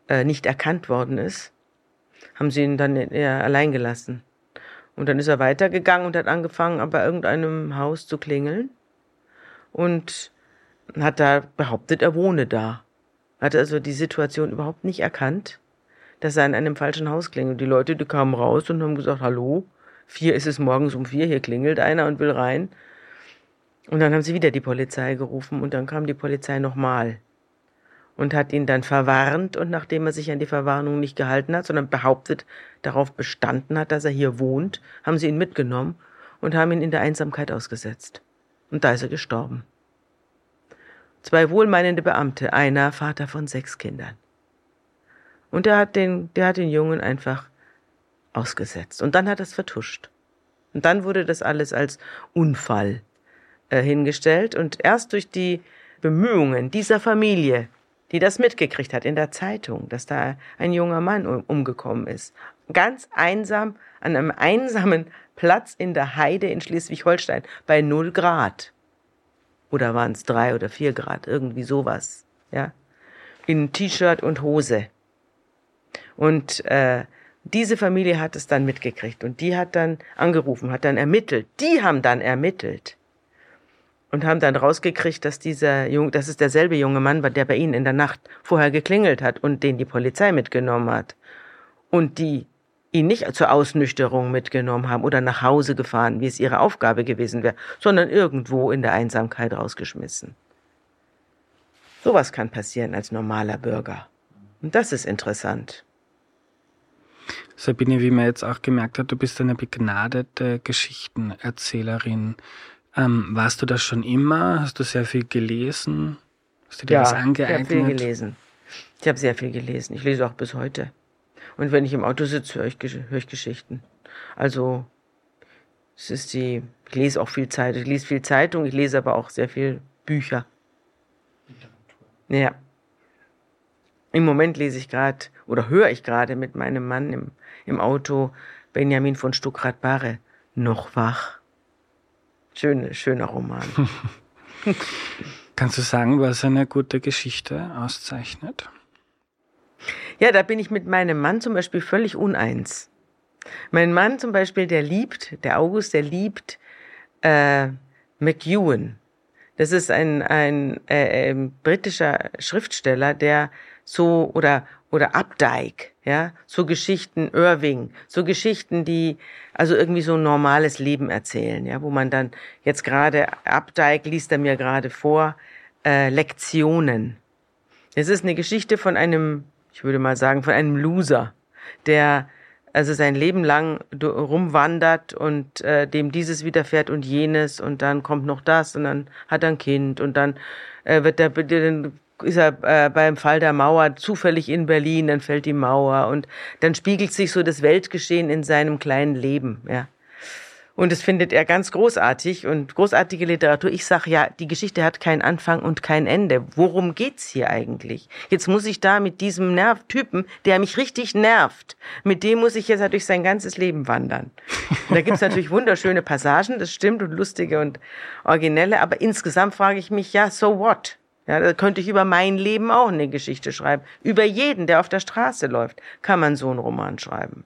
Speaker 2: äh, nicht erkannt worden ist, haben sie ihn dann allein gelassen. Und dann ist er weitergegangen und hat angefangen, bei irgendeinem Haus zu klingeln und hat da behauptet, er wohne da. Hat also die Situation überhaupt nicht erkannt, dass er in einem falschen Haus klingelt. Die Leute, die kamen raus und haben gesagt, hallo, vier ist es morgens um vier, hier klingelt einer und will rein. Und dann haben sie wieder die Polizei gerufen und dann kam die Polizei nochmal und hat ihn dann verwarnt und nachdem er sich an die Verwarnung nicht gehalten hat, sondern behauptet, darauf bestanden hat, dass er hier wohnt, haben sie ihn mitgenommen und haben ihn in der Einsamkeit ausgesetzt. Und da ist er gestorben. Zwei wohlmeinende Beamte, einer Vater von sechs Kindern. Und der hat den, der hat den Jungen einfach ausgesetzt. Und dann hat er es vertuscht. Und dann wurde das alles als Unfall äh, hingestellt. Und erst durch die Bemühungen dieser Familie, die das mitgekriegt hat in der Zeitung, dass da ein junger Mann umgekommen ist. Ganz einsam, an einem einsamen Platz in der Heide in Schleswig-Holstein bei null Grad. Oder waren es drei oder vier Grad, irgendwie sowas, ja. In T-Shirt und Hose. Und äh, diese Familie hat es dann mitgekriegt und die hat dann angerufen, hat dann ermittelt. Die haben dann ermittelt und haben dann rausgekriegt, dass dieser Junge, dass es derselbe junge Mann war, der bei ihnen in der Nacht vorher geklingelt hat und den die Polizei mitgenommen hat. Und die ihn nicht zur Ausnüchterung mitgenommen haben oder nach Hause gefahren, wie es ihre Aufgabe gewesen wäre, sondern irgendwo in der Einsamkeit rausgeschmissen. Sowas kann passieren als normaler Bürger. Und das ist interessant.
Speaker 1: Sabine, wie man jetzt auch gemerkt hat, du bist eine begnadete Geschichtenerzählerin. Ähm, warst du das schon immer? Hast du sehr viel gelesen? Hast du dir
Speaker 2: ja,
Speaker 1: was angeeignet?
Speaker 2: Ich habe viel gelesen. Ich habe sehr viel gelesen. Ich lese auch bis heute. Und wenn ich im Auto sitze, höre ich, höre ich Geschichten. Also es ist die, ich lese auch viel Zeit. Ich lese viel Zeitung, ich lese aber auch sehr viel Bücher. Ja. Im Moment lese ich gerade oder höre ich gerade mit meinem Mann im, im Auto Benjamin von Stuckrad-Barre noch wach. Schön, schöner Roman.
Speaker 1: Kannst du sagen, was eine gute Geschichte auszeichnet?
Speaker 2: Ja, da bin ich mit meinem Mann zum Beispiel völlig uneins. Mein Mann zum Beispiel, der liebt, der August, der liebt äh, McEwan. Das ist ein, ein äh, äh, britischer Schriftsteller, der so oder oder Updike, ja, so Geschichten Irving, so Geschichten, die also irgendwie so ein normales Leben erzählen, ja, wo man dann jetzt gerade Updike liest er mir gerade vor äh, Lektionen. Es ist eine Geschichte von einem, ich würde mal sagen, von einem Loser, der also sein Leben lang rumwandert und äh, dem dieses widerfährt und jenes und dann kommt noch das und dann hat er ein Kind und dann äh, wird der, dann ist er äh, beim Fall der Mauer zufällig in Berlin, dann fällt die Mauer und dann spiegelt sich so das Weltgeschehen in seinem kleinen Leben, ja. Und das findet er ganz großartig und großartige Literatur. Ich sage ja, die Geschichte hat keinen Anfang und kein Ende. Worum geht's hier eigentlich? Jetzt muss ich da mit diesem Nervtypen, der mich richtig nervt, mit dem muss ich jetzt halt durch sein ganzes Leben wandern. Und da gibt's natürlich wunderschöne Passagen, das stimmt, und lustige und originelle, aber insgesamt frage ich mich, ja, so what? Ja, da könnte ich über mein Leben auch eine Geschichte schreiben. Über jeden, der auf der Straße läuft, kann man so einen Roman schreiben.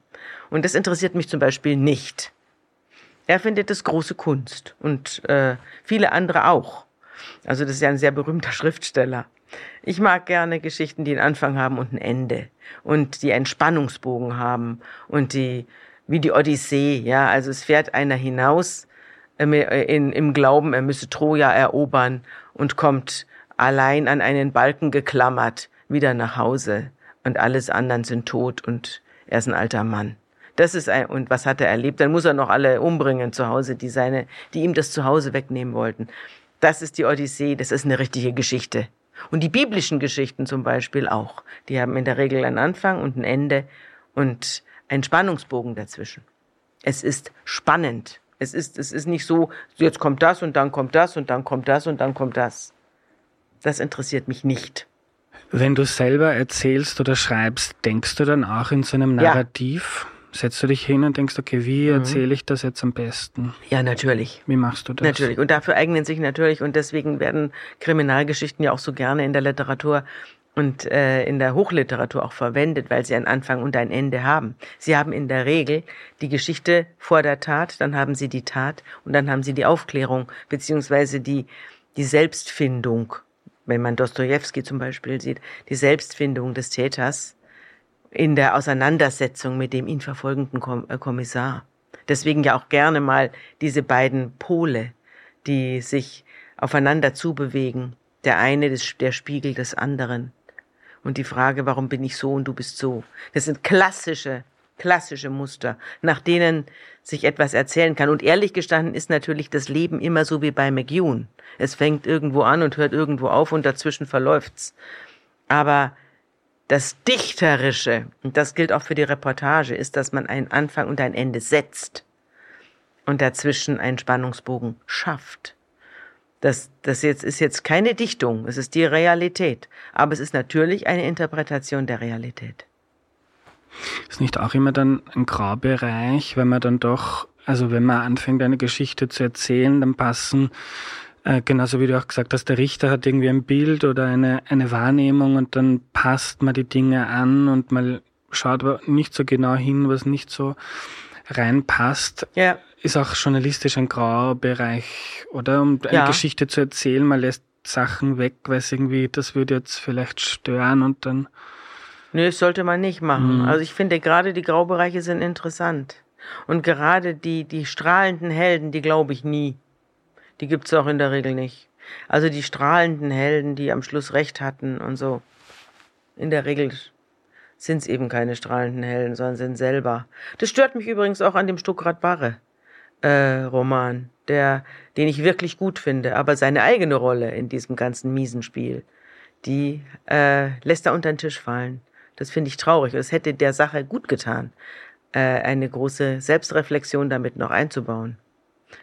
Speaker 2: Und das interessiert mich zum Beispiel nicht. Er findet es große Kunst und äh, viele andere auch. Also das ist ja ein sehr berühmter Schriftsteller. Ich mag gerne Geschichten, die einen Anfang haben und ein Ende und die einen Spannungsbogen haben und die wie die Odyssee, ja, also es fährt einer hinaus äh, in, im Glauben, er müsse Troja erobern und kommt allein an einen Balken geklammert wieder nach Hause und alles anderen sind tot und er ist ein alter Mann. Das ist ein, und was hat er erlebt? Dann muss er noch alle umbringen zu Hause, die seine, die ihm das Zuhause wegnehmen wollten. Das ist die Odyssee, das ist eine richtige Geschichte. Und die biblischen Geschichten zum Beispiel auch. Die haben in der Regel einen Anfang und ein Ende und einen Spannungsbogen dazwischen. Es ist spannend. Es ist, es ist nicht so, jetzt kommt das und dann kommt das und dann kommt das und dann kommt das. Das interessiert mich nicht.
Speaker 1: Wenn du selber erzählst oder schreibst, denkst du dann auch in so einem Narrativ? Ja setzt du dich hin und denkst, okay, wie mhm. erzähle ich das jetzt am besten?
Speaker 2: Ja, natürlich.
Speaker 1: Wie machst du das?
Speaker 2: Natürlich. Und dafür eignen sich natürlich, und deswegen werden Kriminalgeschichten ja auch so gerne in der Literatur und äh, in der Hochliteratur auch verwendet, weil sie einen Anfang und ein Ende haben. Sie haben in der Regel die Geschichte vor der Tat, dann haben sie die Tat und dann haben sie die Aufklärung beziehungsweise die die Selbstfindung. Wenn man Dostoevsky zum Beispiel sieht, die Selbstfindung des Täters in der Auseinandersetzung mit dem ihn verfolgenden äh, Kommissar. Deswegen ja auch gerne mal diese beiden Pole, die sich aufeinander zubewegen. Der eine, der Spiegel des anderen. Und die Frage, warum bin ich so und du bist so? Das sind klassische, klassische Muster, nach denen sich etwas erzählen kann. Und ehrlich gestanden ist natürlich das Leben immer so wie bei McEwan. Es fängt irgendwo an und hört irgendwo auf und dazwischen verläuft's. Aber das Dichterische, und das gilt auch für die Reportage, ist, dass man einen Anfang und ein Ende setzt und dazwischen einen Spannungsbogen schafft. Das, das jetzt ist jetzt keine Dichtung, es ist die Realität. Aber es ist natürlich eine Interpretation der Realität.
Speaker 1: Ist nicht auch immer dann ein Graubereich, wenn man dann doch, also wenn man anfängt, eine Geschichte zu erzählen, dann passen äh, genauso wie du auch gesagt hast, der Richter hat irgendwie ein Bild oder eine, eine Wahrnehmung und dann passt man die Dinge an und man schaut aber nicht so genau hin, was nicht so reinpasst. Ja. Ist auch journalistisch ein grauer Bereich, oder? Um eine ja. Geschichte zu erzählen, man lässt Sachen weg, weil es irgendwie, das würde jetzt vielleicht stören und dann.
Speaker 2: Nö, das sollte man nicht machen. Mhm. Also ich finde, gerade die Graubereiche sind interessant. Und gerade die, die strahlenden Helden, die glaube ich nie. Die gibt's auch in der Regel nicht. Also die strahlenden Helden, die am Schluss recht hatten und so. In der Regel sind's eben keine strahlenden Helden, sondern sind selber. Das stört mich übrigens auch an dem Stuckrad Barre äh, Roman, der, den ich wirklich gut finde, aber seine eigene Rolle in diesem ganzen miesen Spiel, die äh, lässt er unter den Tisch fallen. Das finde ich traurig. Es hätte der Sache gut getan, äh, eine große Selbstreflexion damit noch einzubauen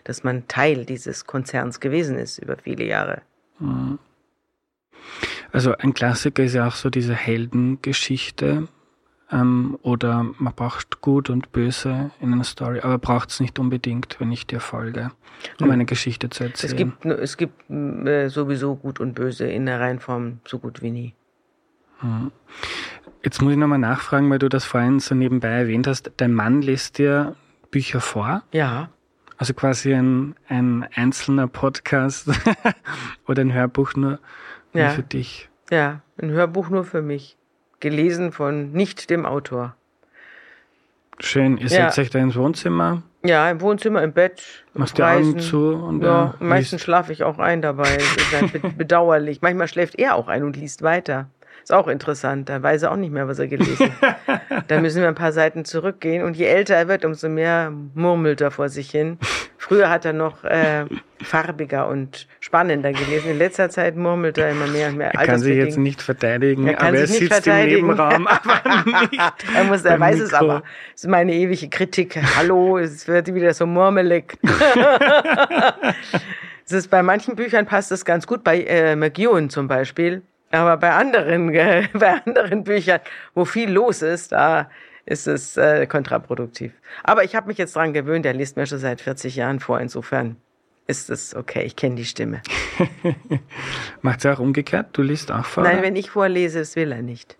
Speaker 2: dass man Teil dieses Konzerns gewesen ist über viele Jahre. Mhm.
Speaker 1: Also ein Klassiker ist ja auch so diese Heldengeschichte. Ähm, oder man braucht Gut und Böse in einer Story, aber braucht es nicht unbedingt, wenn ich dir folge, um eine Geschichte zu erzählen.
Speaker 2: Es gibt, es gibt äh, sowieso Gut und Böse in der Reihenform so gut wie nie.
Speaker 1: Mhm. Jetzt muss ich nochmal nachfragen, weil du das vorhin so nebenbei erwähnt hast. Dein Mann liest dir Bücher vor?
Speaker 2: Ja.
Speaker 1: Also quasi ein, ein einzelner Podcast oder ein Hörbuch nur, nur
Speaker 2: ja.
Speaker 1: für dich.
Speaker 2: Ja, ein Hörbuch nur für mich. gelesen von nicht dem Autor.
Speaker 1: Schön. Ihr
Speaker 2: Ja.
Speaker 1: setzt euch da ins Wohnzimmer,
Speaker 2: Ja, im Wohnzimmer, im Bett.
Speaker 1: machst die. Augen zu und
Speaker 2: Ja,
Speaker 1: äh,
Speaker 2: meistens schlafe ich auch ein dabei. Das ist bedauerlich. Manchmal schläft er auch ein und liest weiter. Ist auch interessant. Da weiß er auch nicht mehr, was er gelesen hat. Da müssen wir ein paar Seiten zurückgehen. Und je älter er wird, umso mehr murmelt er vor sich hin. Früher hat er noch äh, farbiger und spannender gelesen. In letzter Zeit murmelt er immer mehr und mehr.
Speaker 1: Er kann sich jetzt nicht verteidigen,
Speaker 2: Er kann
Speaker 1: aber er sitzt im Nebenraum, aber nicht.
Speaker 2: Er, muss, er weiß es
Speaker 1: Mikro.
Speaker 2: aber. Das ist meine ewige Kritik. Hallo, es wird wieder so murmelig. Es ist, bei manchen Büchern passt das ganz gut, bei äh, McEwan zum Beispiel. Aber bei anderen, äh, bei anderen Büchern, wo viel los ist, da ist es äh, kontraproduktiv. Aber ich habe mich jetzt dran gewöhnt, er liest mir schon seit 40 Jahren vor. Insofern ist es okay, ich kenne die Stimme.
Speaker 1: Macht es auch umgekehrt? Du liest auch vor?
Speaker 2: Nein, wenn ich vorlese, das will er nicht.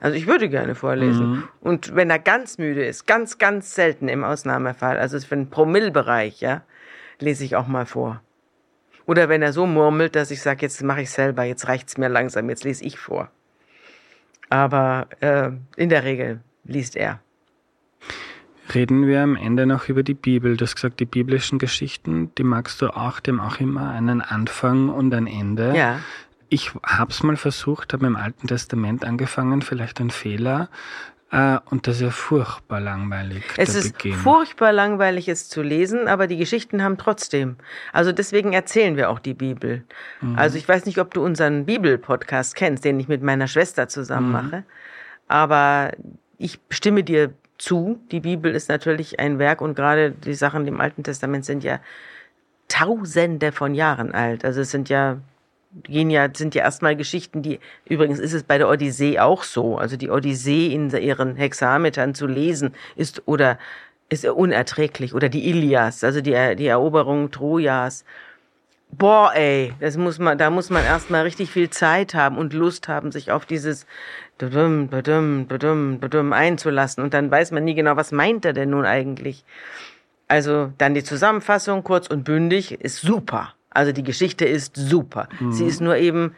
Speaker 2: Also ich würde gerne vorlesen. Und wenn er ganz müde ist, ganz, ganz selten im Ausnahmefall, also für den Promillbereich, ja, lese ich auch mal vor. Oder wenn er so murmelt, dass ich sage, jetzt mache ich selber, jetzt reicht's mir langsam, jetzt lese ich vor. Aber äh, in der Regel liest er.
Speaker 1: Reden wir am Ende noch über die Bibel. Du hast gesagt, die biblischen Geschichten, die magst du auch, dem auch immer einen Anfang und ein Ende.
Speaker 2: Ja.
Speaker 1: Ich hab's mal versucht, habe im Alten Testament angefangen, vielleicht ein Fehler. Äh, und das ist ja furchtbar langweilig.
Speaker 2: Es ist
Speaker 1: Beginn.
Speaker 2: furchtbar langweilig, es zu lesen, aber die Geschichten haben trotzdem. Also deswegen erzählen wir auch die Bibel. Also ich weiß nicht, ob du unseren Bibel-Podcast kennst, den ich mit meiner Schwester zusammen mache. Aber ich stimme dir zu. Die Bibel ist natürlich ein Werk und gerade die Sachen im Alten Testament sind ja Tausende von Jahren alt. Also es sind ja gehen ja, sind ja erstmal Geschichten, die, übrigens ist es bei der Odyssee auch so. Also die Odyssee in ihren Hexametern zu lesen ist oder ist unerträglich. Oder die Ilias, also die, die Eroberung Trojas. Boah, ey, das muss man, da muss man erstmal richtig viel Zeit haben und Lust haben, sich auf dieses badum, badum, badum, badum einzulassen. Und dann weiß man nie genau, was meint er denn nun eigentlich. Also dann die Zusammenfassung, kurz und bündig, ist super. Also die Geschichte ist super. Sie ist nur eben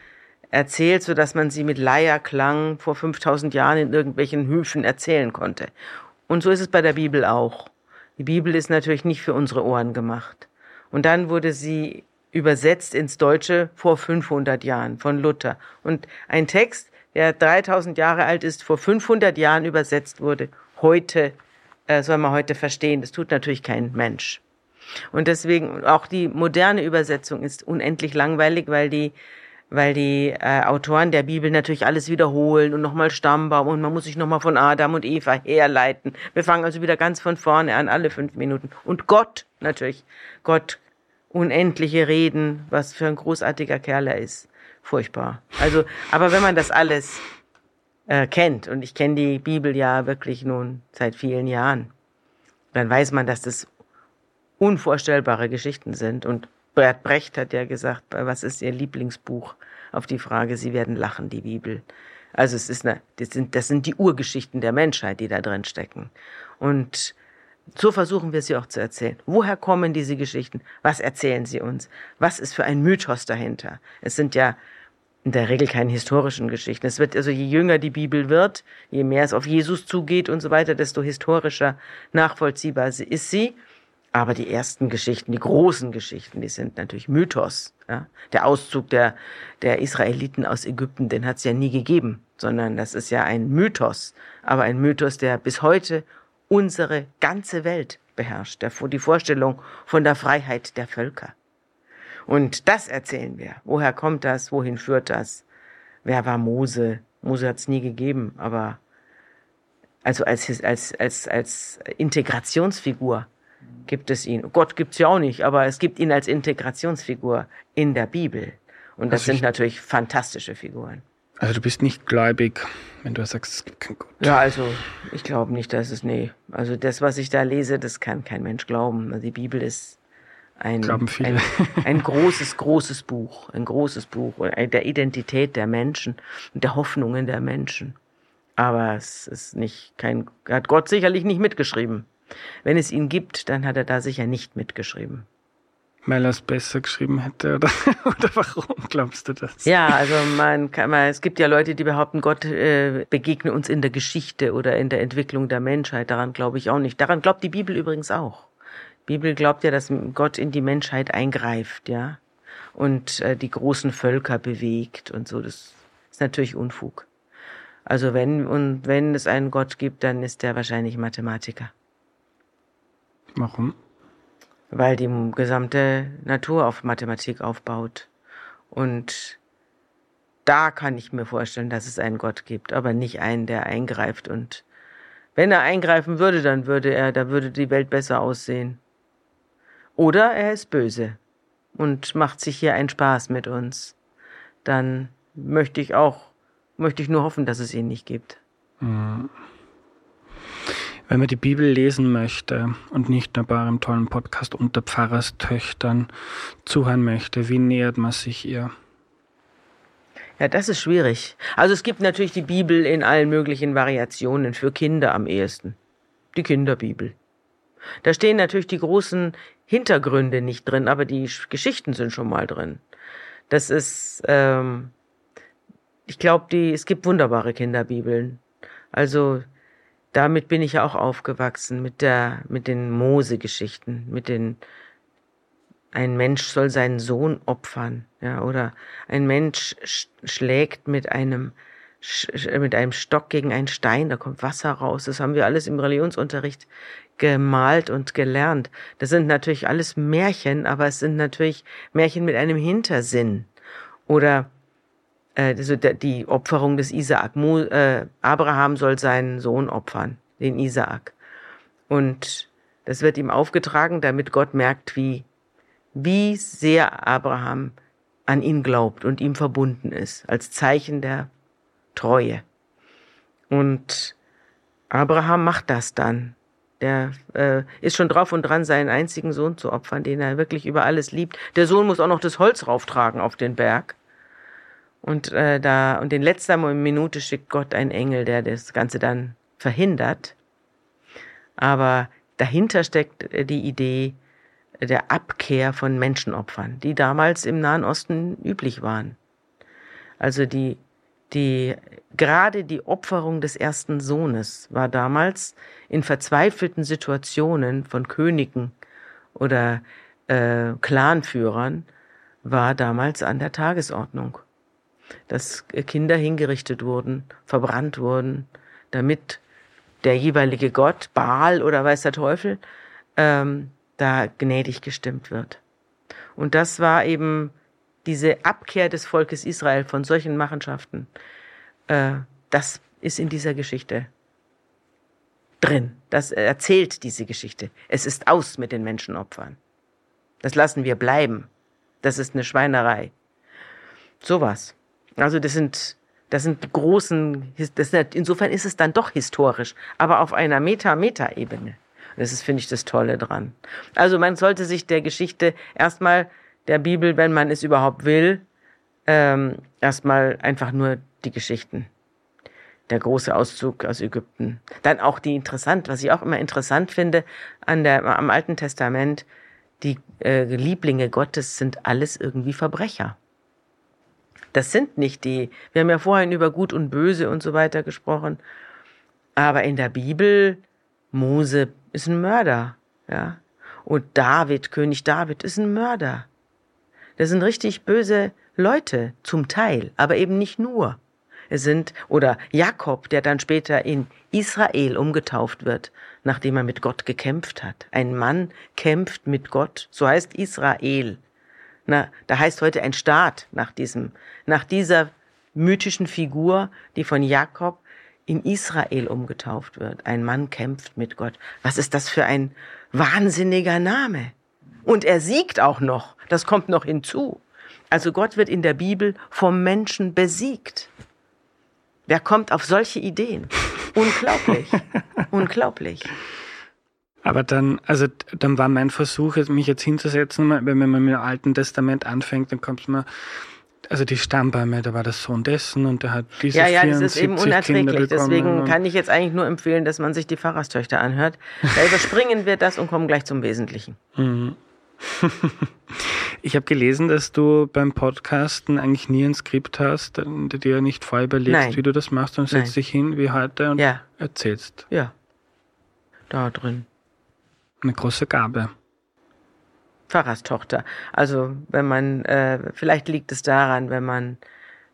Speaker 2: erzählt, so dass man sie mit Leierklang vor 5000 Jahren in irgendwelchen Höfen erzählen konnte. Und so ist es bei der Bibel auch. Die Bibel ist natürlich nicht für unsere Ohren gemacht. Und dann wurde sie übersetzt ins Deutsche vor 500 Jahren von Luther. Und ein Text, der 3000 Jahre alt ist, vor 500 Jahren übersetzt wurde, heute äh, soll man heute verstehen. Das tut natürlich kein Mensch. Und deswegen auch die moderne Übersetzung ist unendlich langweilig, weil die weil die äh, Autoren der Bibel natürlich alles wiederholen und nochmal Stammbaum und man muss sich nochmal von Adam und Eva herleiten. Wir fangen also wieder ganz von vorne an, alle fünf Minuten. Und Gott natürlich, Gott, unendliche Reden, was für ein großartiger Kerl er ist. Furchtbar. Also, aber wenn man das alles äh, kennt, und ich kenne die Bibel ja wirklich nun seit vielen Jahren, dann weiß man, dass das unvorstellbare Geschichten sind. Und Bert Brecht hat ja gesagt, was ist Ihr Lieblingsbuch? Auf die Frage, Sie werden lachen, die Bibel. Also es ist eine, das sind, das sind die Urgeschichten der Menschheit, die da drin stecken. Und so versuchen wir sie auch zu erzählen. Woher kommen diese Geschichten? Was erzählen sie uns? Was ist für ein Mythos dahinter? Es sind ja in der Regel keine historischen Geschichten. Es wird also je jünger die Bibel wird, je mehr es auf Jesus zugeht und so weiter, desto historischer nachvollziehbar ist sie. Aber die ersten Geschichten, die großen Geschichten, die sind natürlich Mythos. Ja? Der Auszug der, der Israeliten aus Ägypten, den hat es ja nie gegeben, sondern das ist ja ein Mythos. Aber ein Mythos, der bis heute unsere ganze Welt beherrscht. Der, die Vorstellung von der Freiheit der Völker. Und das erzählen wir. Woher kommt das? Wohin führt das? Wer war Mose? Mose hat es nie gegeben, aber also als, als, als, als Integrationsfigur gibt es ihn. Gott gibt's ja auch nicht, aber es gibt ihn als Integrationsfigur in der Bibel. Und das
Speaker 1: Also
Speaker 2: sind
Speaker 1: ich-
Speaker 2: natürlich fantastische Figuren.
Speaker 1: Also du bist nicht gläubig, wenn du sagst, es gibt keinen Gott.
Speaker 2: Ja, also ich glaube nicht, dass es, nee. Also das, was ich da lese, das kann kein Mensch glauben. Also die Bibel ist ein, ein, ein großes, großes Buch. Ein großes Buch der Identität der Menschen und der Hoffnungen der Menschen. Aber es ist nicht kein, hat Gott sicherlich nicht mitgeschrieben. Wenn es ihn gibt, dann hat er da sicher nicht mitgeschrieben.
Speaker 1: Weil er es besser geschrieben hätte, oder, oder warum glaubst du das?
Speaker 2: Ja, also man kann mal, es gibt ja Leute, die behaupten, Gott äh, begegne uns in der Geschichte oder in der Entwicklung der Menschheit. Daran glaube ich auch nicht. Daran glaubt die Bibel übrigens auch. Die Bibel glaubt ja, dass Gott in die Menschheit eingreift, ja, und äh, die großen Völker bewegt und so. Das ist natürlich Unfug. Also wenn und wenn es einen Gott gibt, dann ist der wahrscheinlich Mathematiker.
Speaker 1: Warum?
Speaker 2: weil die gesamte Natur auf Mathematik aufbaut. Und da kann ich mir vorstellen, dass es einen Gott gibt, aber nicht einen, der eingreift. Und wenn er eingreifen würde, dann würde er, da würde die Welt besser aussehen. Oder er ist böse und macht sich hier einen Spaß mit uns. Dann möchte ich auch, möchte ich nur hoffen, dass es ihn nicht gibt. Mhm.
Speaker 1: Wenn man die Bibel lesen möchte und nicht nur bei einem tollen Podcast unter Pfarrerstöchtern zuhören möchte, wie nähert man sich ihr?
Speaker 2: Ja, das ist schwierig. Also es gibt natürlich die Bibel in allen möglichen Variationen für Kinder am ehesten. Die Kinderbibel. Da stehen natürlich die großen Hintergründe nicht drin, aber die Geschichten sind schon mal drin. Das ist, ähm, ich glaube, es gibt wunderbare Kinderbibeln. Also damit bin ich ja auch aufgewachsen mit der, mit den Mose-Geschichten, mit den, ein Mensch soll seinen Sohn opfern, ja, oder ein Mensch sch schlägt mit einem, sch mit einem Stock gegen einen Stein, da kommt Wasser raus. Das haben wir alles im Religionsunterricht gemalt und gelernt. Das sind natürlich alles Märchen, aber es sind natürlich Märchen mit einem Hintersinn. Oder also die Opferung des Isaak. Äh, Abraham soll seinen Sohn opfern, den Isaak. Und das wird ihm aufgetragen, damit Gott merkt, wie, wie sehr Abraham an ihn glaubt und ihm verbunden ist, als Zeichen der Treue. Und Abraham macht das dann. Der äh, ist schon drauf und dran, seinen einzigen Sohn zu opfern, den er wirklich über alles liebt. Der Sohn muss auch noch das Holz rauftragen auf den Berg. Und äh, da und in letzter Minute schickt Gott einen Engel, der das Ganze dann verhindert. Aber dahinter steckt äh, die Idee der Abkehr von Menschenopfern, die damals im Nahen Osten üblich waren. Also die die gerade die Opferung des ersten Sohnes war damals in verzweifelten Situationen von Königen oder äh, Clanführern war damals an der Tagesordnung dass Kinder hingerichtet wurden, verbrannt wurden, damit der jeweilige Gott, Baal oder weiß der Teufel, ähm, da gnädig gestimmt wird. Und das war eben diese Abkehr des Volkes Israel von solchen Machenschaften. Äh, das ist in dieser Geschichte drin. Das erzählt diese Geschichte. Es ist aus mit den Menschenopfern. Das lassen wir bleiben. Das ist eine Schweinerei. Sowas. Also das sind, das sind großen, das sind, insofern ist es dann doch historisch, aber auf einer Meta-Meta-Ebene. Das ist, finde ich, das Tolle dran. Also man sollte sich der Geschichte erstmal der Bibel, wenn man es überhaupt will, ähm, erstmal einfach nur die Geschichten. Der große Auszug aus Ägypten. Dann auch die interessant, was ich auch immer interessant finde an der, am Alten Testament, die äh, Lieblinge Gottes sind alles irgendwie Verbrecher. Das sind nicht die. Wir haben ja vorhin über Gut und Böse und so weiter gesprochen. Aber in der Bibel, Mose ist ein Mörder, ja. Und David, König David, ist ein Mörder. Das sind richtig böse Leute, zum Teil, aber eben nicht nur. Es sind, oder Jakob, der dann später in Israel umgetauft wird, nachdem er mit Gott gekämpft hat. Ein Mann kämpft mit Gott, so heißt Israel. Na, da heißt heute ein Staat nach diesem, nach dieser mythischen Figur, die von Jakob in Israel umgetauft wird. Ein Mann kämpft mit Gott. Was ist das für ein wahnsinniger Name? Und er siegt auch noch. Das kommt noch hinzu. Also Gott wird in der Bibel vom Menschen besiegt. Wer kommt auf solche Ideen? Unglaublich. Unglaublich.
Speaker 1: Aber dann, also dann war mein Versuch, mich jetzt hinzusetzen, wenn man mit dem Alten Testament anfängt, dann kommt man, also die Stammbäume, da war der Sohn dessen und der hat diese
Speaker 2: Ja, ja, das ist eben unerträglich. Deswegen kann ich jetzt eigentlich nur empfehlen, dass man sich die Pfarrerstöchter anhört. Da überspringen wir das und kommen gleich zum Wesentlichen. Mhm.
Speaker 1: Ich habe gelesen, dass du beim Podcasten eigentlich nie ein Skript hast, du dir nicht vorher überlegst,
Speaker 2: Nein.
Speaker 1: wie du das machst und setzt
Speaker 2: Nein.
Speaker 1: dich hin wie heute und
Speaker 2: Ja.
Speaker 1: erzählst.
Speaker 2: Ja. Da drin.
Speaker 1: Eine große Gabe.
Speaker 2: Pfarrerstochter. Also wenn man, äh, vielleicht liegt es daran, wenn man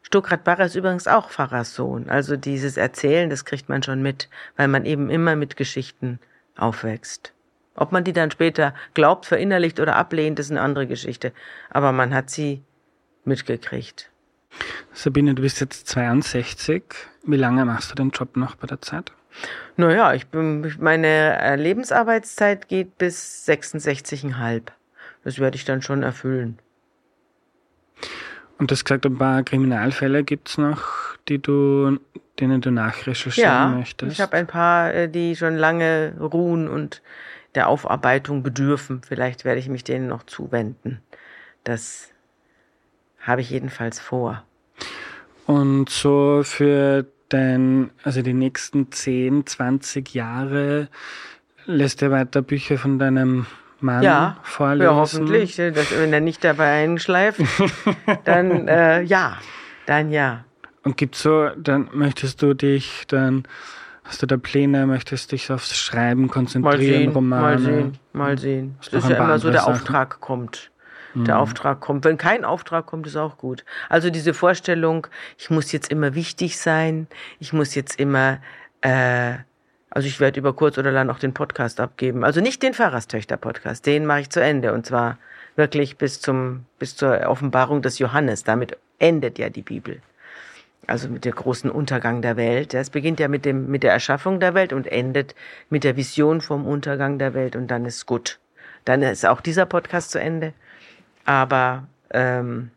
Speaker 2: Stuckrad Barre ist übrigens auch Pfarrerssohn. Also dieses Erzählen, das kriegt man schon mit, weil man eben immer mit Geschichten aufwächst. Ob man die dann später glaubt, verinnerlicht oder ablehnt, ist eine andere Geschichte. Aber man hat sie mitgekriegt.
Speaker 1: Sabine, du bist jetzt 62. Wie lange machst du den Job noch bei der Zeit?
Speaker 2: Naja, ich bin, meine Lebensarbeitszeit geht bis 66,5. Das werde ich dann schon erfüllen.
Speaker 1: Und du hast gesagt, ein paar Kriminalfälle gibt's noch, die du, denen du nachrecherchieren
Speaker 2: Ja,
Speaker 1: möchtest.
Speaker 2: ich habe ein paar, äh, die schon lange ruhen und der Aufarbeitung bedürfen. Vielleicht werde ich mich denen noch zuwenden. Das habe ich jedenfalls vor.
Speaker 1: Und so für dein, also die nächsten 10, 20 Jahre lässt du weiter Bücher von deinem Mann
Speaker 2: Ja,
Speaker 1: vorlesen.
Speaker 2: ja hoffentlich. Dass, wenn er nicht dabei einschleift, dann äh, ja, dann ja.
Speaker 1: Und gibt's so, dann möchtest du dich dann, hast du da Pläne, möchtest dich aufs Schreiben
Speaker 2: Mal
Speaker 1: konzentrieren,
Speaker 2: sehen,
Speaker 1: Romane?
Speaker 2: mal sehen, mal sehen. Es
Speaker 1: noch
Speaker 2: ist ja immer so, der
Speaker 1: Sachen?
Speaker 2: Auftrag kommt. Der Auftrag kommt. Wenn kein Auftrag kommt, ist auch gut. Also diese Vorstellung, ich muss jetzt immer wichtig sein, ich muss jetzt immer, äh, also ich werde über kurz oder lang auch den Podcast abgeben. Also nicht den Pfarrerstöchter-Podcast, den mache ich zu Ende und zwar wirklich bis zum, bis zur Offenbarung des Johannes. Damit endet ja die Bibel. Also mit der großen Untergang der Welt. Es beginnt ja mit dem, mit der Erschaffung der Welt und endet mit der Vision vom Untergang der Welt und dann ist gut. Dann ist auch dieser Podcast zu Ende. Aber, ähm,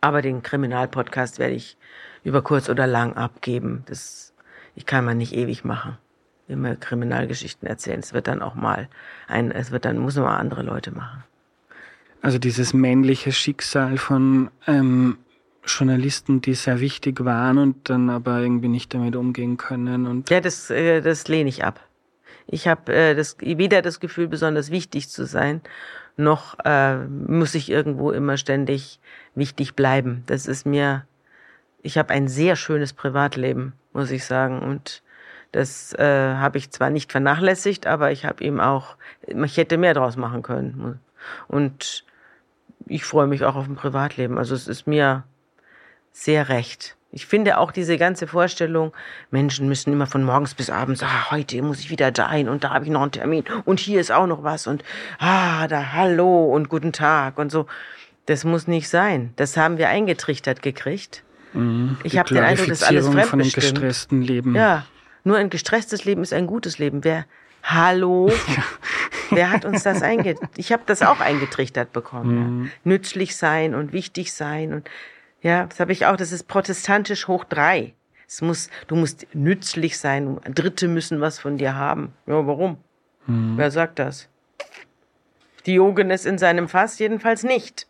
Speaker 2: aber den Kriminalpodcast werde ich über kurz oder lang abgeben. Das, ich kann man nicht ewig machen. Immer Kriminalgeschichten erzählen. Es wird dann auch mal ein, es wird dann, muss man mal andere Leute machen.
Speaker 1: Also dieses männliche Schicksal von ähm, Journalisten, die sehr wichtig waren und dann aber irgendwie nicht damit umgehen können und
Speaker 2: Ja, das, äh, das lehne ich ab. Ich habe äh, das, weder das Gefühl, besonders wichtig zu sein, noch äh, muss ich irgendwo immer ständig wichtig bleiben. Das ist mir, ich habe ein sehr schönes Privatleben, muss ich sagen. Und das äh, habe ich zwar nicht vernachlässigt, aber ich habe ihm auch, ich hätte mehr draus machen können. Und ich freue mich auch auf ein Privatleben. Also es ist mir sehr recht. Ich finde auch diese ganze Vorstellung, Menschen müssen immer von morgens bis abends, ah, heute muss ich wieder dahin und da habe ich noch einen Termin und hier ist auch noch was und ah, da hallo und guten Tag und so. Das muss nicht sein. Das haben wir eingetrichtert gekriegt.
Speaker 1: Mhm.
Speaker 2: Ich habe den Eindruck, das ist alles
Speaker 1: Glorifizierung von einem
Speaker 2: fremdbestimmt.
Speaker 1: gestressten Leben.
Speaker 2: Ja, nur ein gestresstes Leben ist ein gutes Leben. Wer, hallo? Wer hat uns das eingetrichtert? Ich habe das auch eingetrichtert bekommen. Ja. Nützlich sein und wichtig sein und ja, das habe ich auch. Das ist protestantisch hoch drei. Es muss, du musst nützlich sein. Dritte müssen was von dir haben. Ja, warum?
Speaker 1: Mhm.
Speaker 2: Wer sagt das? Diogenes in seinem Fass jedenfalls nicht.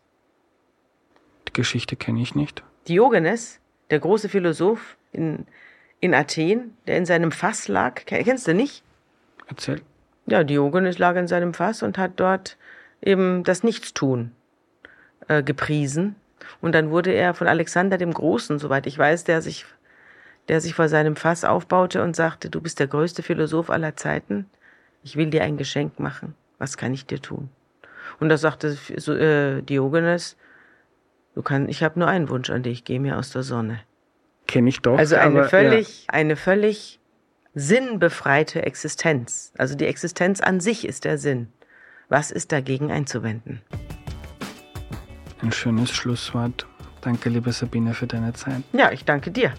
Speaker 1: Die Geschichte kenne ich nicht.
Speaker 2: Diogenes, der große Philosoph in, in Athen, der in seinem Fass lag, kennst du nicht?
Speaker 1: Erzähl.
Speaker 2: Ja, Diogenes lag in seinem Fass und hat dort eben das Nichtstun äh, gepriesen. Und dann wurde er von Alexander dem Großen, soweit ich weiß, der sich, der sich vor seinem Fass aufbaute und sagte, du bist der größte Philosoph aller Zeiten. Ich will dir ein Geschenk machen. Was kann ich dir tun? Und da sagte äh, Diogenes, du kannst, ich habe nur einen Wunsch an dich, geh mir aus der Sonne.
Speaker 1: Kenne ich doch.
Speaker 2: Also eine
Speaker 1: aber,
Speaker 2: völlig, ja. eine völlig sinnbefreite Existenz. Also die Existenz an sich ist der Sinn. Was ist dagegen einzuwenden?
Speaker 1: Ein schönes Schlusswort. Danke, liebe Sabine, für deine Zeit.
Speaker 2: Ja, ich danke dir.